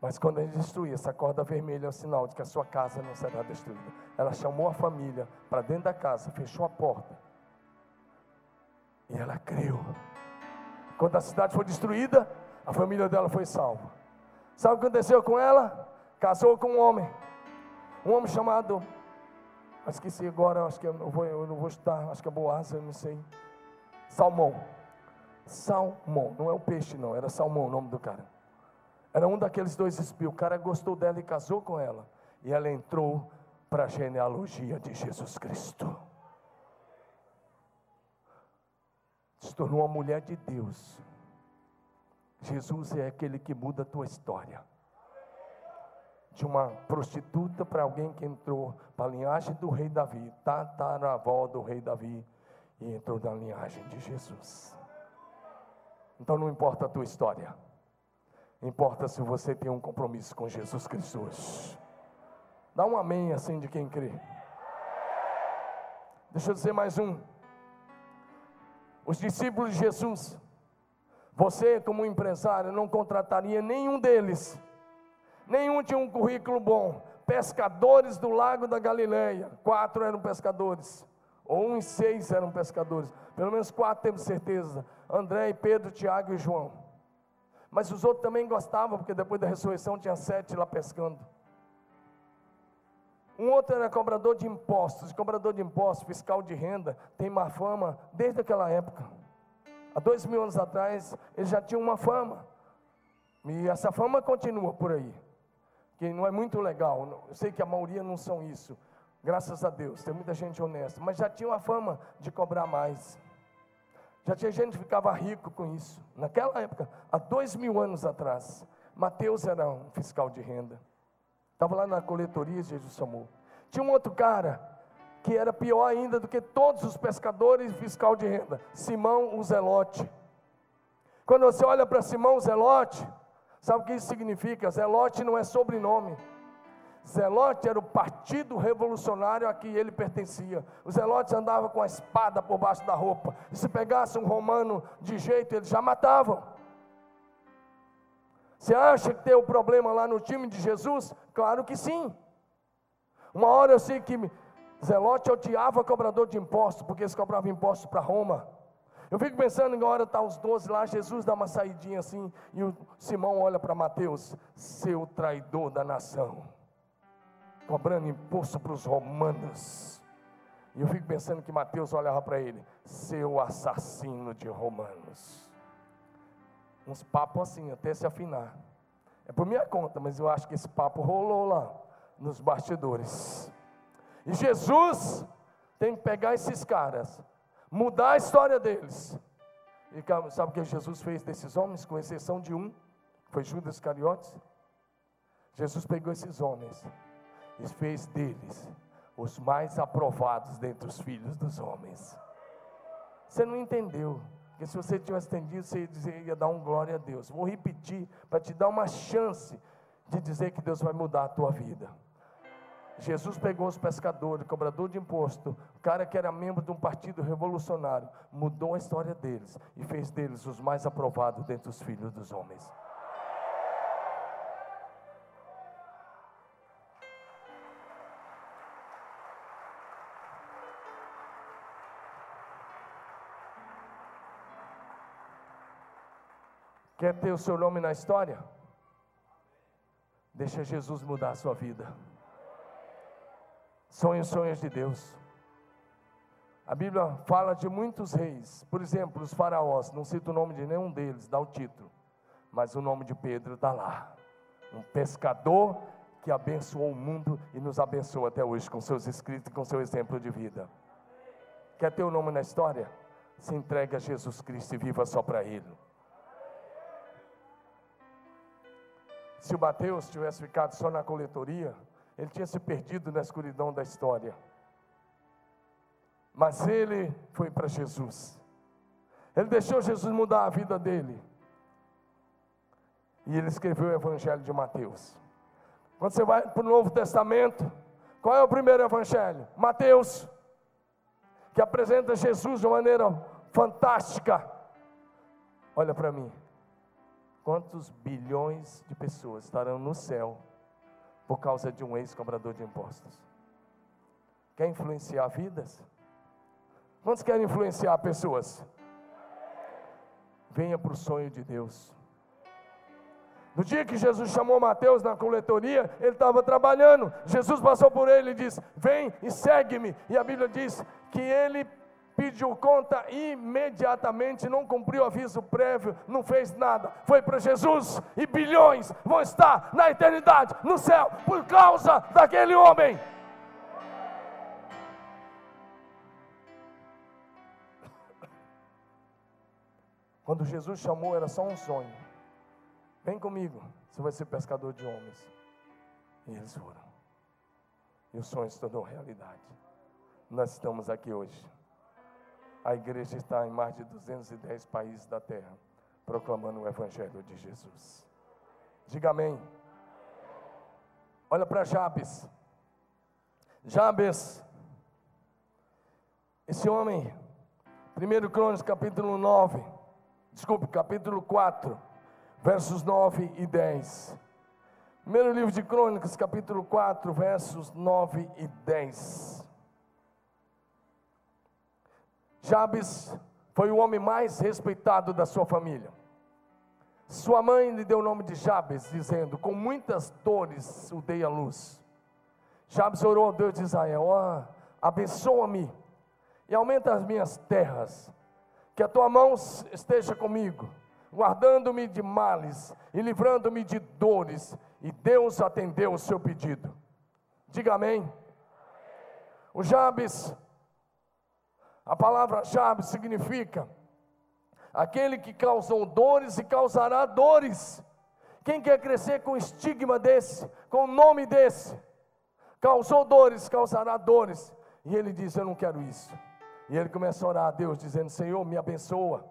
Mas quando a gente destruir, essa corda vermelha é o sinal de que a sua casa não será destruída. Ela chamou a família para dentro da casa, fechou a porta. E ela creu. Quando a cidade foi destruída, a família dela foi salva. Sabe o que aconteceu com ela? Casou com um homem. Um homem chamado. Esqueci agora, acho que eu não vou, eu não vou estar, acho que é Boaz, eu não sei. Salmão. Salmão, não é o peixe não, era Salmão o nome do cara. Era um daqueles dois espios. O cara gostou dela e casou com ela. E ela entrou para a genealogia de Jesus Cristo. Se tornou uma mulher de Deus. Jesus é aquele que muda a tua história. De uma prostituta para alguém que entrou para a linhagem do rei Davi, tataravó do rei Davi, e entrou na linhagem de Jesus. Então não importa a tua história. Importa se você tem um compromisso com Jesus Cristo hoje. Dá um amém assim de quem crê. Deixa eu dizer mais um. Os discípulos de Jesus, você como empresário não contrataria nenhum deles. Nenhum tinha um currículo bom. Pescadores do lago da Galileia, quatro eram pescadores, ou e seis eram pescadores. Pelo menos quatro temos certeza. André, Pedro, Tiago e João. Mas os outros também gostavam, porque depois da ressurreição tinha sete lá pescando. Um outro era cobrador de impostos. Cobrador de impostos, fiscal de renda, tem má fama desde aquela época. Há dois mil anos atrás, ele já tinha uma fama. E essa fama continua por aí. Que não é muito legal. Eu sei que a maioria não são isso. Graças a Deus, tem muita gente honesta. Mas já tinha uma fama de cobrar mais. Já tinha gente que ficava rico com isso. Naquela época, há dois mil anos atrás, Mateus era um fiscal de renda. Estava lá na coletoria, Jesus chamou. Tinha um outro cara que era pior ainda do que todos os pescadores fiscal de renda, Simão o Zelote. Quando você olha para Simão o Zelote, sabe o que isso significa? Zelote não é sobrenome. Zelote era o partido revolucionário a que ele pertencia. Os zelotes andavam com a espada por baixo da roupa. E se pegasse um romano de jeito, eles já matavam. Você acha que tem um problema lá no time de Jesus? Claro que sim. Uma hora eu sei que Zelote odiava cobrador de impostos, porque eles cobravam impostos para Roma. Eu fico pensando, agora está os doze lá, Jesus dá uma saidinha assim, e o Simão olha para Mateus, seu traidor da nação, cobrando imposto para os romanos. E eu fico pensando que Mateus olhava para ele, seu assassino de romanos. Uns papos assim, até se afinar. É por minha conta, mas eu acho que esse papo rolou lá, nos bastidores. E Jesus tem que pegar esses caras mudar a história deles. E sabe o que Jesus fez desses homens, com exceção de um, foi Judas Iscariotes? Jesus pegou esses homens e fez deles os mais aprovados dentre os filhos dos homens. Você não entendeu. Porque se você tivesse entendido, você ia, dizer, ia dar um glória a Deus. Vou repetir para te dar uma chance de dizer que Deus vai mudar a tua vida. Jesus pegou os pescadores, cobrador de imposto, o cara que era membro de um partido revolucionário, mudou a história deles e fez deles os mais aprovados dentre os filhos dos homens. Quer ter o seu nome na história? Deixa Jesus mudar a sua vida. Sonhos, sonhos de Deus. A Bíblia fala de muitos reis, por exemplo, os faraós, não cita o nome de nenhum deles, dá o título, mas o nome de Pedro está lá. Um pescador que abençoou o mundo e nos abençoa até hoje com seus escritos e com seu exemplo de vida. Quer ter o nome na história? Se entregue a Jesus Cristo e viva só para Ele. Se o Mateus tivesse ficado só na coletoria, ele tinha se perdido na escuridão da história. Mas ele foi para Jesus. Ele deixou Jesus mudar a vida dele. E ele escreveu o Evangelho de Mateus. Quando você vai para o Novo Testamento, qual é o primeiro Evangelho? Mateus, que apresenta Jesus de uma maneira fantástica. Olha para mim. Quantos bilhões de pessoas estarão no céu por causa de um ex-cobrador de impostos. Quer influenciar vidas? Quantos querem influenciar pessoas? Venha para o sonho de Deus. No dia que Jesus chamou Mateus na coletoria, ele estava trabalhando. Jesus passou por ele e disse: Vem e segue-me. E a Bíblia diz que ele pediu conta imediatamente, não cumpriu aviso prévio, não fez nada, foi para Jesus e bilhões vão estar na eternidade, no céu, por causa daquele homem. [laughs] Quando Jesus chamou, era só um sonho. Vem comigo, você vai ser pescador de homens. E eles foram. E o sonho se tornou realidade. Nós estamos aqui hoje. A igreja está em mais de 210 países da terra, proclamando o Evangelho de Jesus. Diga amém. Olha para Jabes. Jabes, esse homem, 1 Crônicas capítulo 9, desculpe, capítulo 4, versos 9 e 10. Primeiro livro de Crônicas, capítulo 4, versos 9 e 10. Jabes foi o homem mais respeitado da sua família. Sua mãe lhe deu o nome de Jabes, dizendo: Com muitas dores o dei à luz. Jabes orou ao Deus de Israel: oh, Abençoa-me e aumenta as minhas terras, que a tua mão esteja comigo, guardando-me de males e livrando-me de dores. E Deus atendeu o seu pedido. Diga amém. O Jabes a palavra chave significa aquele que causou dores e causará dores. Quem quer crescer com estigma desse, com nome desse, causou dores, causará dores. E ele diz: Eu não quero isso. E ele começa a orar a Deus, dizendo: Senhor, me abençoa.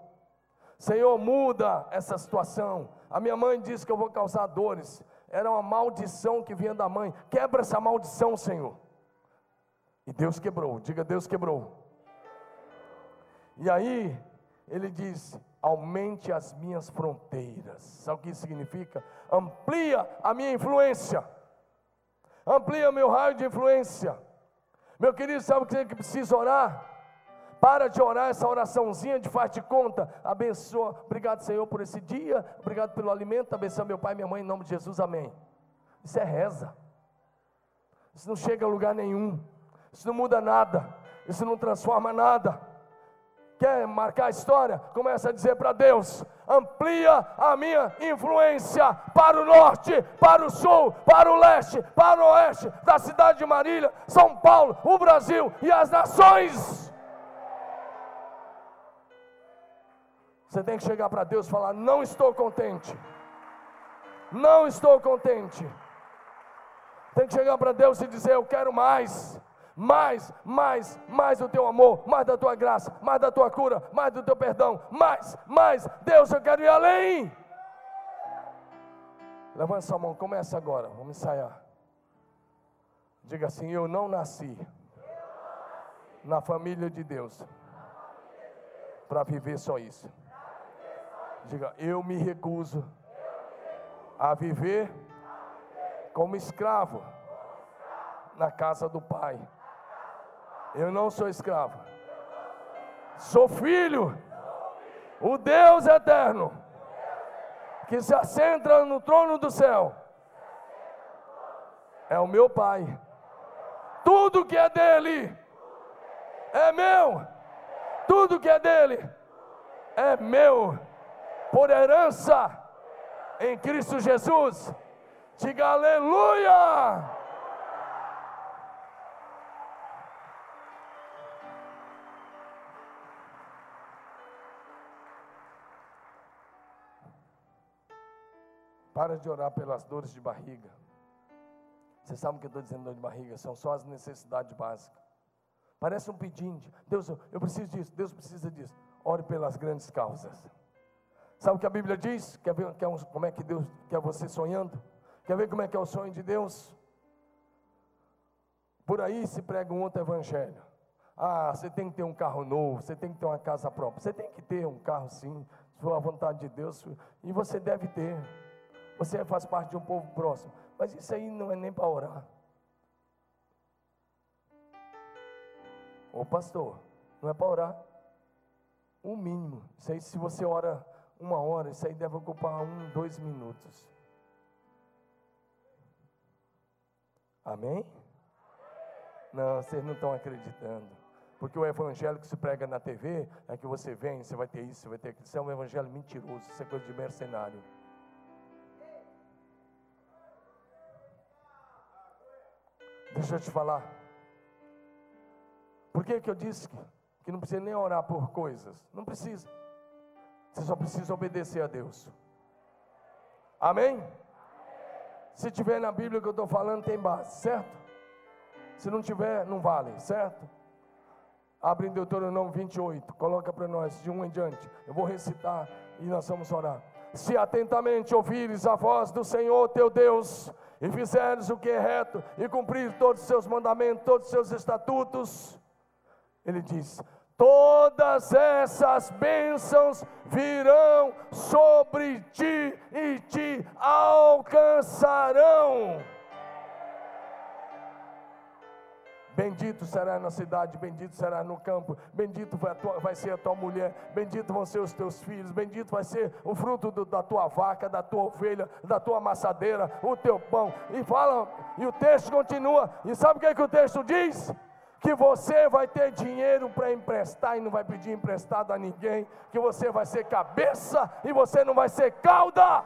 Senhor, muda essa situação. A minha mãe disse que eu vou causar dores. Era uma maldição que vinha da mãe. Quebra essa maldição, Senhor. E Deus quebrou. Diga: Deus quebrou. E aí, ele diz: aumente as minhas fronteiras. Sabe o que isso significa? Amplia a minha influência. Amplia meu raio de influência. Meu querido, sabe o que você precisa orar? Para de orar essa oraçãozinha de faz de conta. Abençoa. Obrigado, Senhor, por esse dia. Obrigado pelo alimento. Abençoa meu pai e minha mãe em nome de Jesus. Amém. Isso é reza. Isso não chega a lugar nenhum. Isso não muda nada. Isso não transforma nada. Quer marcar a história? Começa a dizer para Deus: amplia a minha influência para o norte, para o sul, para o leste, para o oeste da cidade de Marília, São Paulo, o Brasil e as nações. Você tem que chegar para Deus e falar: Não estou contente. Não estou contente. Tem que chegar para Deus e dizer: Eu quero mais. Mais, mais, mais do teu amor, mais da tua graça, mais da tua cura, mais do teu perdão, mais, mais. Deus, eu quero ir além. Levanta sua mão, começa agora, vamos ensaiar. Diga assim: Eu não nasci na família de Deus para viver só isso. Diga, eu me recuso a viver como escravo na casa do Pai. Eu não sou escravo, sou filho, o Deus eterno, que se assenta no trono do céu, é o meu Pai. Tudo que é dele é meu, tudo que é dele é meu por herança em Cristo Jesus. Diga aleluia! Para de orar pelas dores de barriga. Você sabe o que eu estou dizendo dor de barriga? São só as necessidades básicas. Parece um pedindo. Deus, eu preciso disso. Deus precisa disso. Ore pelas grandes causas. Sabe o que a Bíblia diz? Quer ver quer um, como é que Deus quer você sonhando? Quer ver como é que é o sonho de Deus? Por aí se prega um outro evangelho. Ah, você tem que ter um carro novo, você tem que ter uma casa própria. Você tem que ter um carro sim, se for a vontade de Deus. E você deve ter. Você faz parte de um povo próximo. Mas isso aí não é nem para orar. Ô pastor, não é para orar. O mínimo. Isso aí, se você ora uma hora, isso aí deve ocupar um, dois minutos. Amém? Não, vocês não estão acreditando. Porque o evangelho que se prega na TV é que você vem, você vai ter isso, você vai ter aquilo. Isso é um evangelho mentiroso, isso é coisa de mercenário. Deixa eu te falar. Por que, que eu disse que, que não precisa nem orar por coisas? Não precisa. Você só precisa obedecer a Deus. Amém? Se tiver na Bíblia que eu estou falando, tem base, certo? Se não tiver, não vale, certo? Abre em Deuteronômio 28, coloca para nós, de um em diante. Eu vou recitar e nós vamos orar. Se atentamente ouvires a voz do Senhor teu Deus, e fizeres o que é reto, e cumprir todos os seus mandamentos, todos os seus estatutos, ele diz: todas essas bênçãos virão sobre ti e te alcançarão. Bendito será na cidade, bendito será no campo, bendito vai, tua, vai, ser a tua mulher, bendito vão ser os teus filhos, bendito vai ser o fruto do, da tua vaca, da tua ovelha, da tua amassadeira, o teu pão. E fala, e o texto continua, e sabe o que, é que o texto diz? que você vai ter dinheiro para emprestar e não vai pedir emprestado a ninguém, que você vai ser cabeça e você não vai ser cauda.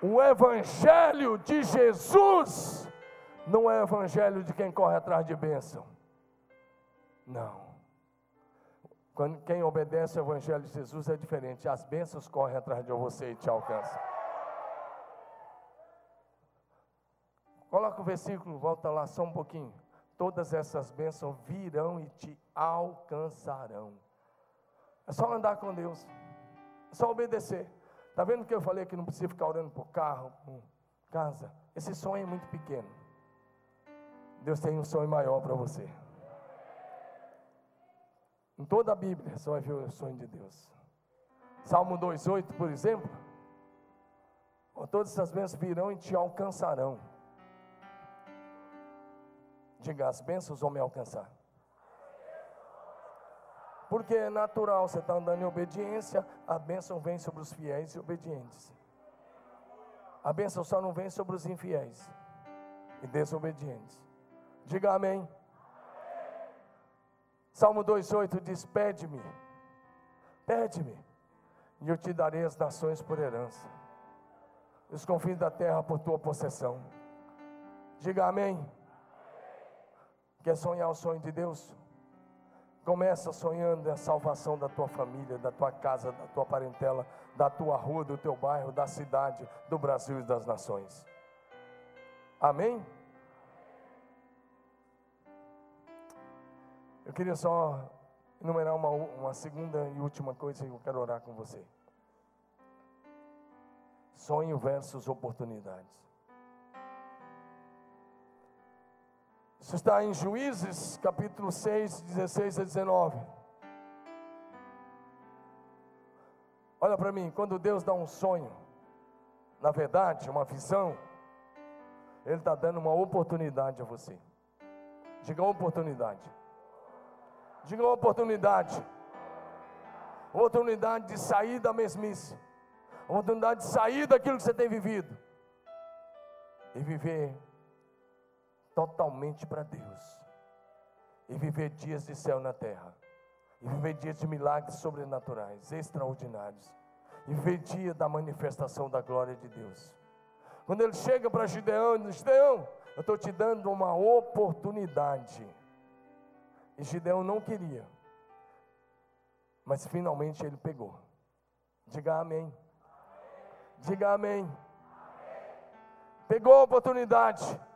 O Evangelho de Jesus não é evangelho de quem corre atrás de bênção. Não. Quem obedece ao Evangelho de Jesus é diferente. As bênçãos correm atrás de você e te alcançam. Coloca o versículo, volta lá só um pouquinho. Todas essas bênçãos virão e te alcançarão. É só andar com Deus. É só obedecer. Está vendo que eu falei que não precisa ficar orando por carro, por casa? Esse sonho é muito pequeno. Deus tem um sonho maior para você. Em toda a Bíblia você vai ver o sonho de Deus. Salmo 2,8, por exemplo. Todas essas bênçãos virão e te alcançarão. Diga, as bênçãos vão me alcançar. Porque é natural, você está andando em obediência, a bênção vem sobre os fiéis e obedientes. A bênção só não vem sobre os infiéis e desobedientes. Diga amém. Salmo 2,8 diz: Pede-me, pede-me, e eu te darei as nações por herança, os confins da terra por tua possessão. Diga amém. Quer sonhar o sonho de Deus? Começa sonhando a salvação da tua família, da tua casa, da tua parentela, da tua rua, do teu bairro, da cidade, do Brasil e das nações. Amém? Eu queria só enumerar uma, uma segunda e última coisa que eu quero orar com você. Sonho versus oportunidades. Isso está em Juízes, capítulo 6, 16 a 19. Olha para mim, quando Deus dá um sonho, na verdade, uma visão, Ele está dando uma oportunidade a você. Diga oportunidade. Diga oportunidade. Oportunidade de sair da mesmice. Oportunidade de sair daquilo que você tem vivido. E viver totalmente para Deus. E viver dias de céu na terra. E viver dias de milagres sobrenaturais, extraordinários. E viver dia da manifestação da glória de Deus. Quando ele chega para Gideão, ele diz: Gideão, eu estou te dando uma oportunidade. E Gideão não queria. Mas finalmente ele pegou. Diga amém. Diga amém. Pegou a oportunidade.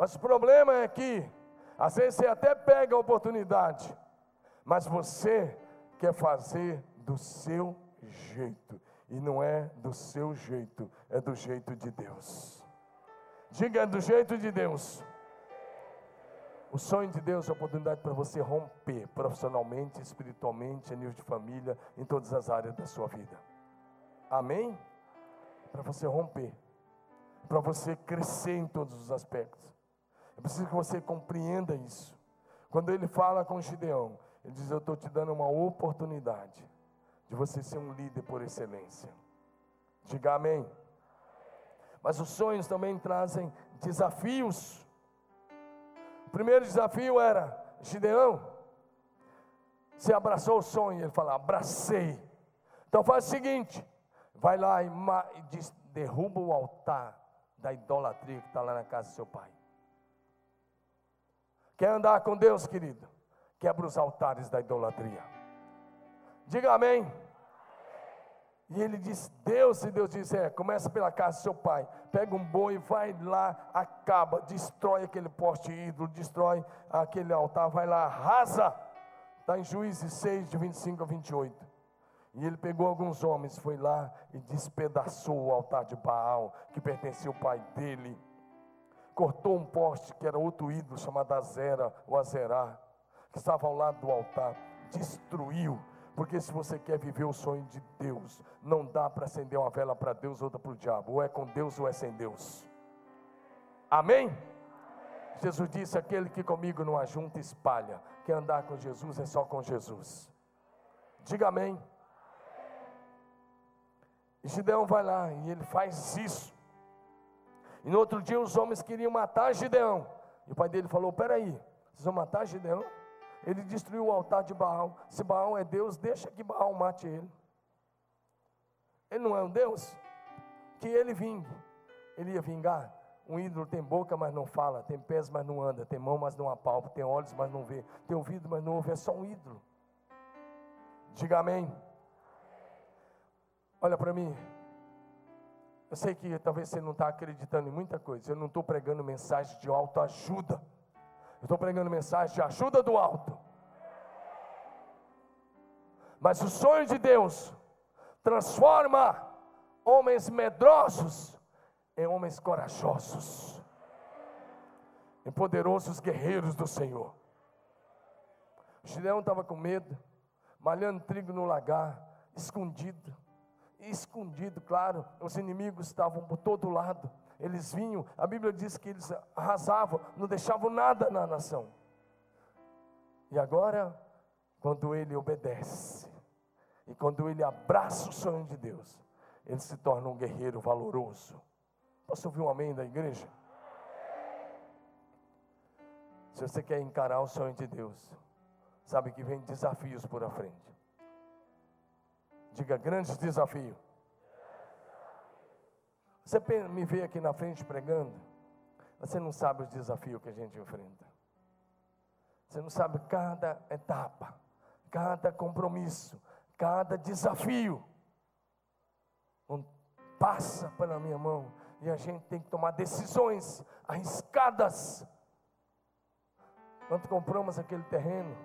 Mas o problema é que, às vezes você até pega a oportunidade, mas você quer fazer do seu jeito. E não é do seu jeito, é do jeito de Deus. Diga, é do jeito de Deus. O sonho de Deus é a oportunidade para você romper profissionalmente, espiritualmente, a nível de família, em todas as áreas da sua vida. Amém? Para você romper, para você crescer em todos os aspectos. Eu preciso que você compreenda isso. Quando ele fala com Gideão, ele diz: Eu estou te dando uma oportunidade de você ser um líder por excelência. Diga amém. Mas os sonhos também trazem desafios. O primeiro desafio era: Gideão, você abraçou o sonho? Ele fala: Abracei. Então faz o seguinte: vai lá e, diz, derruba o altar da idolatria que está lá na casa do seu pai. Quer andar com Deus, querido? Quebra os altares da idolatria. Diga amém. E ele diz: Deus, e Deus diz: É, começa pela casa do seu pai. Pega um boi, vai lá, acaba, destrói aquele poste ídolo, destrói aquele altar, vai lá, arrasa. Está em Juízes 6, de 25 a 28. E ele pegou alguns homens, foi lá e despedaçou o altar de Baal, que pertencia ao pai dele cortou um poste que era outro ídolo chamado Azera, ou Azerá, que estava ao lado do altar, destruiu. Porque se você quer viver o sonho de Deus, não dá para acender uma vela para Deus, outra para o diabo. Ou é com Deus ou é sem Deus. Amém? Jesus disse: aquele que comigo não ajunta, espalha. Quer andar com Jesus é só com Jesus. Diga amém. E Gideão vai lá e ele faz isso. E no outro dia os homens queriam matar Gideão. E o pai dele falou: Peraí, vocês vão matar Gideão? Ele destruiu o altar de Baal. Se Baal é Deus, deixa que Baal mate ele. Ele não é um Deus? Que ele vingue. Ele ia vingar. Um ídolo tem boca, mas não fala, tem pés, mas não anda, tem mão, mas não apalpa, tem olhos, mas não vê, tem ouvido, mas não ouve, é só um ídolo. Diga amém. Olha para mim, eu sei que talvez você não está acreditando em muita coisa. Eu não estou pregando mensagem de autoajuda. Eu estou pregando mensagem de ajuda do alto. Mas o sonho de Deus transforma homens medrosos em homens corajosos, em poderosos guerreiros do Senhor. Gideão estava com medo, malhando trigo no lagar, escondido. Escondido, claro, os inimigos estavam por todo lado. Eles vinham, a Bíblia diz que eles arrasavam, não deixavam nada na nação. E agora, quando ele obedece, e quando ele abraça o sonho de Deus, ele se torna um guerreiro valoroso. Posso ouvir um amém da igreja? Se você quer encarar o sonho de Deus, sabe que vem desafios por a frente. Diga grandes desafios. Você me vê aqui na frente pregando, você não sabe os desafios que a gente enfrenta. Você não sabe cada etapa, cada compromisso, cada desafio. Passa pela minha mão e a gente tem que tomar decisões arriscadas. Quando compramos aquele terreno,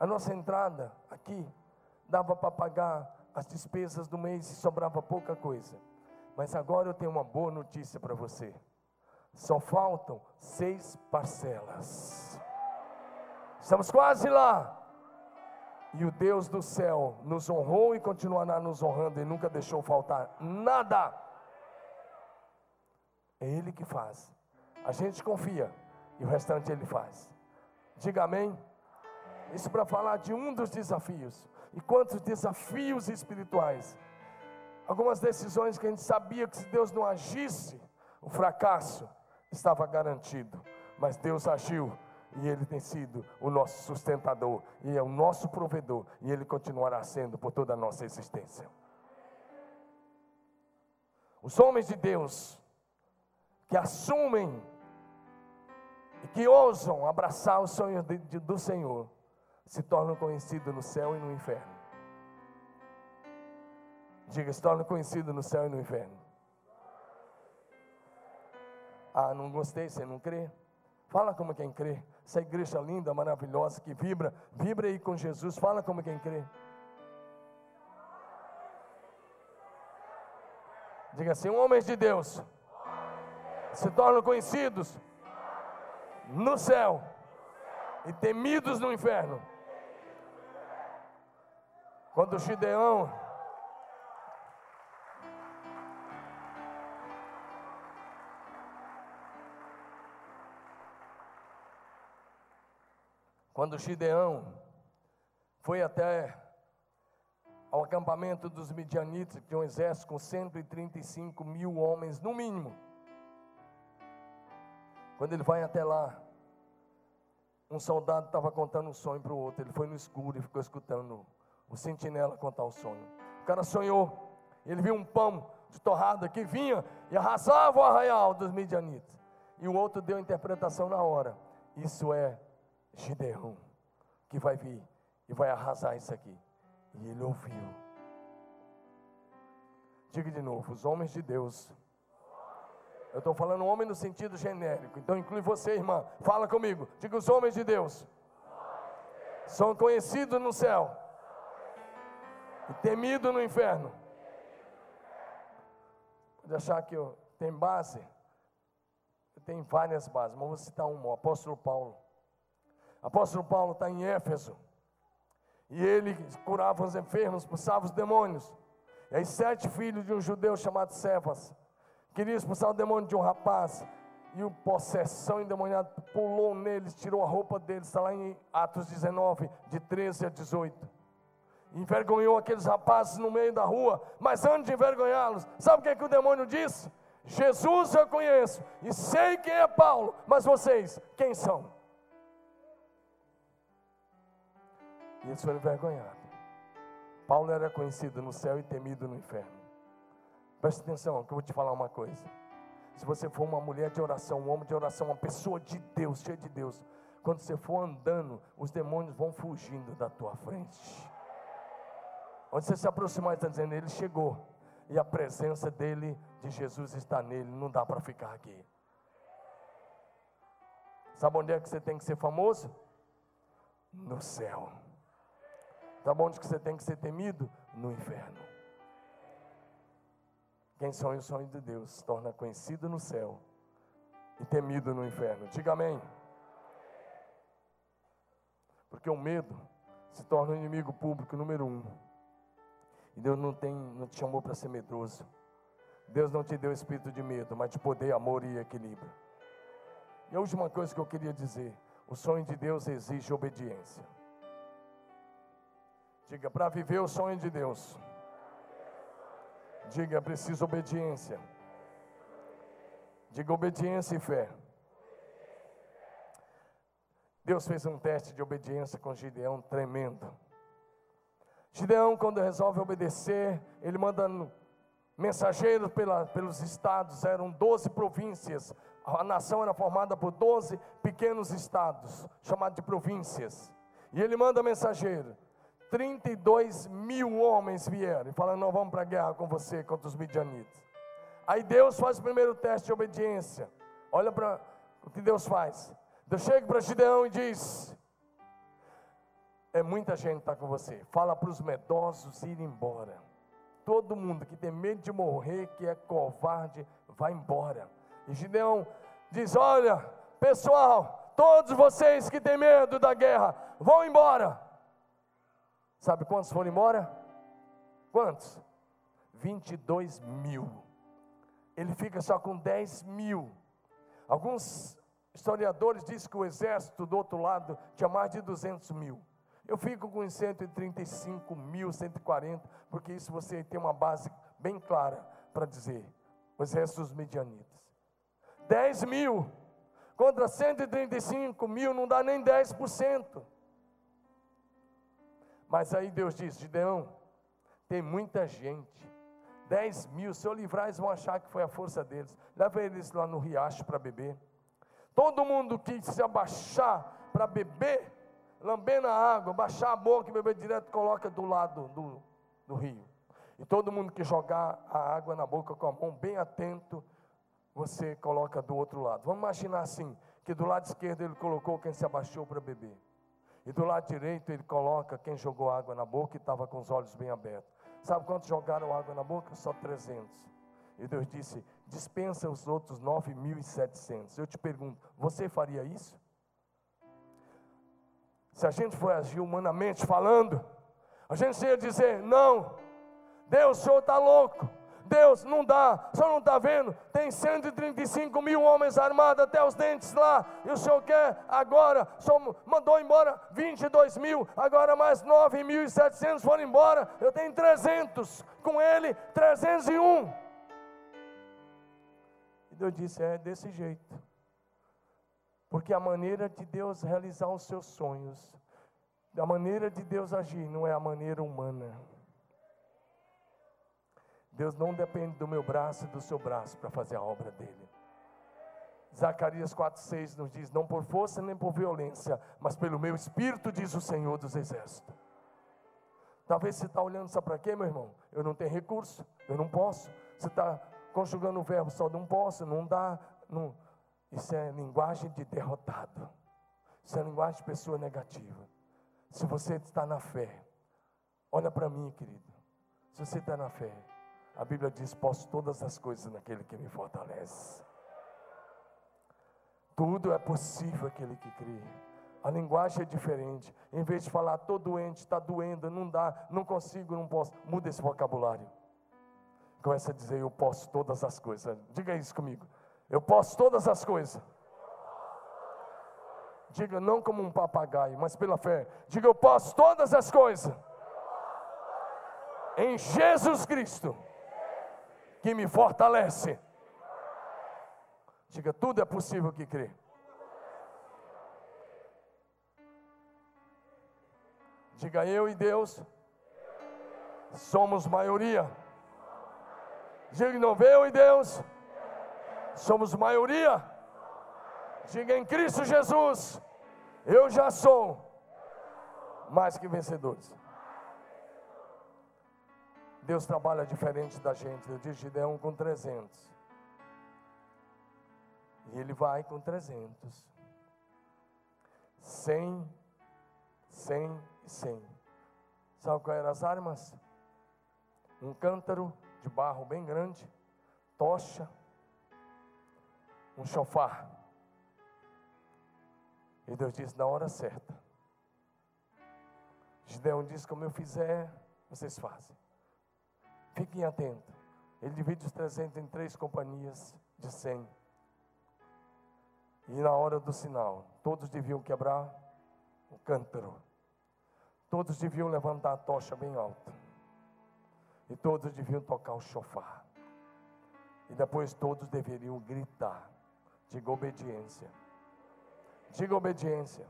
a nossa entrada aqui dava para pagar as despesas do mês e sobrava pouca coisa. Mas agora eu tenho uma boa notícia para você. Só faltam seis parcelas. Estamos quase lá. E o Deus do céu nos honrou e continuará nos honrando e nunca deixou faltar nada. É Ele que faz. A gente confia e o restante Ele faz. Diga amém. Isso para falar de um dos desafios. E quantos desafios espirituais. Algumas decisões que a gente sabia que se Deus não agisse, o fracasso estava garantido. Mas Deus agiu e Ele tem sido o nosso sustentador, e é o nosso provedor, e Ele continuará sendo por toda a nossa existência. Os homens de Deus que assumem e que ousam abraçar o sonho de, de, do Senhor se tornam conhecidos no céu e no inferno. Diga, se tornam conhecidos no céu e no inferno. Ah, não gostei, você não crê? Fala como quem crê. Essa igreja linda, maravilhosa, que vibra, vibra aí com Jesus. Fala como quem crê. Diga assim: homens de Deus se tornam conhecidos no céu e temidos no inferno. Quando o Gideão Quando Gideão foi até ao acampamento dos midianitas, que tinha um exército com 135 mil homens, no mínimo. Quando ele vai até lá, um soldado estava contando um sonho para o outro. Ele foi no escuro e ficou escutando o sentinela contar o sonho. O cara sonhou, ele viu um pão de torrada que vinha e arrasava o arraial dos midianitas. E o outro deu a interpretação na hora. Isso é Gideão, que vai vir e vai arrasar isso aqui. E ele ouviu. Diga de novo: os homens de Deus. Eu estou falando homem no sentido genérico, então inclui você, irmã. Fala comigo. Diga: os homens de Deus são conhecidos no céu e temidos no inferno. Pode achar que eu tenho base? Eu tenho várias bases, mas vou citar uma: o apóstolo Paulo. Apóstolo Paulo está em Éfeso. E ele curava os enfermos, expulsava os demônios. E aí, sete filhos de um judeu chamado Cefas queria expulsar o demônio de um rapaz. E o possessão endemoniado pulou neles, tirou a roupa deles. Está lá em Atos 19, de 13 a 18. Envergonhou aqueles rapazes no meio da rua. Mas antes de envergonhá-los, sabe o que, é que o demônio disse? Jesus eu conheço e sei quem é Paulo, mas vocês, quem são? E eles foram envergonhados. Paulo era conhecido no céu e temido no inferno. Preste atenção, que eu vou te falar uma coisa. Se você for uma mulher de oração, um homem de oração, uma pessoa de Deus, cheia de Deus, quando você for andando, os demônios vão fugindo da tua frente. Onde você se aproximar, está dizendo, ele chegou. E a presença dele, de Jesus, está nele. Não dá para ficar aqui. Sabe onde é que você tem que ser famoso? No céu. Sabe onde que você tem que ser temido? No inferno. Quem sonha o sonho de Deus torna conhecido no céu e temido no inferno. Diga amém. Porque o medo se torna o inimigo público número um. E Deus não, tem, não te chamou para ser medroso. Deus não te deu espírito de medo, mas de poder, amor e equilíbrio. E a última coisa que eu queria dizer: o sonho de Deus exige obediência. Diga, para viver o sonho de Deus. Diga, preciso obediência. Diga obediência e fé. Deus fez um teste de obediência com Gideão tremendo. Gideão, quando resolve obedecer, ele manda mensageiros pela, pelos estados, eram 12 províncias. A nação era formada por 12 pequenos estados, chamados de províncias. E ele manda mensageiro. 32 mil homens vieram e falaram: Não vamos para a guerra com você contra os midianitas. Aí Deus faz o primeiro teste de obediência. Olha para o que Deus faz. Deus chega para Gideão e diz: É muita gente está com você. Fala para os medrosos ir embora. Todo mundo que tem medo de morrer, que é covarde, vai embora. E Gideão diz: Olha, pessoal, todos vocês que têm medo da guerra, vão embora. Sabe quantos foram embora? Quantos? 22 mil. Ele fica só com 10 mil. Alguns historiadores dizem que o exército do outro lado tinha mais de 200 mil. Eu fico com 135 mil, 140, porque isso você tem uma base bem clara para dizer. O exército dos medianitas. 10 mil contra 135 mil não dá nem 10%. Mas aí Deus diz: Gideão, tem muita gente. 10 mil, se eu livrar, eles vão achar que foi a força deles. Leva eles lá no riacho para beber. Todo mundo que se abaixar para beber, lamber na água, baixar a boca e beber direto, coloca do lado do, do rio. E todo mundo que jogar a água na boca com a mão bem atento, você coloca do outro lado. Vamos imaginar assim, que do lado esquerdo ele colocou quem se abaixou para beber. E do lado direito ele coloca quem jogou água na boca e estava com os olhos bem abertos. Sabe quantos jogaram água na boca? Só 300. E Deus disse: dispensa os outros 9.700. Eu te pergunto, você faria isso? Se a gente for agir humanamente falando, a gente ia dizer: não, Deus, o senhor está louco. Deus, não dá, o senhor não está vendo? Tem 135 mil homens armados até os dentes lá, e o senhor quer agora, o senhor mandou embora 22 mil, agora mais 9.700 foram embora, eu tenho 300, com ele 301. E Deus disse: É desse jeito. Porque a maneira de Deus realizar os seus sonhos, a maneira de Deus agir, não é a maneira humana. Deus não depende do meu braço e do seu braço para fazer a obra dele. Zacarias 4,6 nos diz: Não por força nem por violência, mas pelo meu espírito, diz o Senhor dos Exércitos. Talvez você está olhando só para quê, meu irmão? Eu não tenho recurso, eu não posso. Você está conjugando o verbo só não posso, não dá. Não. Isso é linguagem de derrotado. Isso é linguagem de pessoa negativa. Se você está na fé, olha para mim, querido. Se você está na fé, a Bíblia diz: posso todas as coisas naquele que me fortalece. Tudo é possível aquele que crê. A linguagem é diferente. Em vez de falar, estou doente, está doendo, não dá, não consigo, não posso, muda esse vocabulário. Começa a dizer: Eu posso todas as coisas. Diga isso comigo. Eu posso todas as coisas. Diga não como um papagaio, mas pela fé. Diga: Eu posso todas as coisas. Em Jesus Cristo, que me fortalece. Diga: Tudo é possível que crê. Diga eu e Deus somos maioria. Diga, não veio em Deus. Somos maioria. Diga em Cristo Jesus. Eu já sou mais que vencedores. Deus trabalha diferente da gente. Eu disse Gideão com 300. E ele vai com 300. 100, 100 e 100. Sabe quais eram as armas? Um cântaro de barro bem grande, tocha, um chofar. E Deus disse: na hora certa, Gideão disse: Como eu fizer, vocês fazem. Fiquem atentos. Ele divide os 300 em três companhias de 100. E na hora do sinal, todos deviam quebrar o cântaro. Todos deviam levantar a tocha bem alta. E todos deviam tocar o chofar. E depois todos deveriam gritar. Diga obediência. Diga obediência.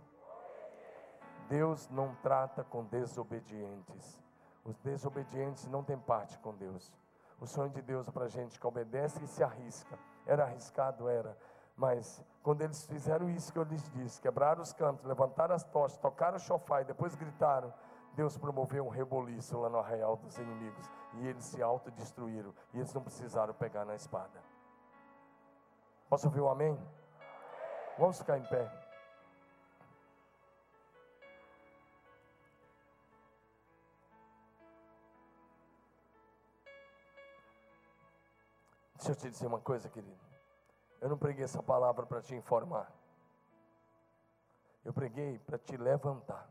Deus não trata com desobedientes. Os desobedientes não têm parte com Deus. O sonho de Deus para a gente que obedece e se arrisca. Era arriscado, era. Mas quando eles fizeram isso que eu lhes disse, quebraram os cantos, levantaram as tochas, tocaram o chofar e depois gritaram, Deus promoveu um reboliço lá no arraial dos inimigos. E eles se autodestruíram. E eles não precisaram pegar na espada. Posso ouvir um amém? Vamos ficar em pé. Deixa eu te dizer uma coisa, querido. Eu não preguei essa palavra para te informar. Eu preguei para te levantar,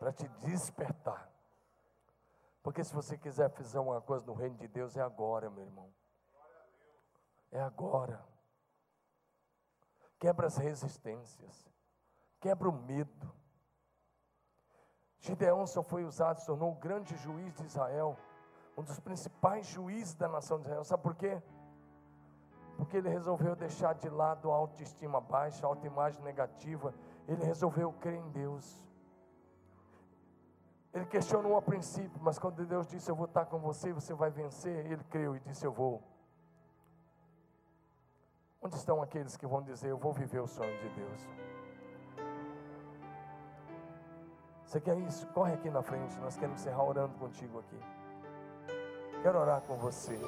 para te despertar. Porque se você quiser fazer uma coisa no reino de Deus, é agora, meu irmão. É agora. Quebra as resistências, quebra o medo. Gideão só foi usado, se tornou o grande juiz de Israel um dos principais juízes da nação de Israel. Sabe por quê? Porque ele resolveu deixar de lado a autoestima baixa, a autoimagem negativa. Ele resolveu crer em Deus. Ele questionou a princípio, mas quando Deus disse: Eu vou estar com você, você vai vencer, ele creu e disse: Eu vou. Onde estão aqueles que vão dizer: Eu vou viver o sonho de Deus? Você quer isso? Corre aqui na frente, nós queremos encerrar orando contigo aqui. Quero orar com você.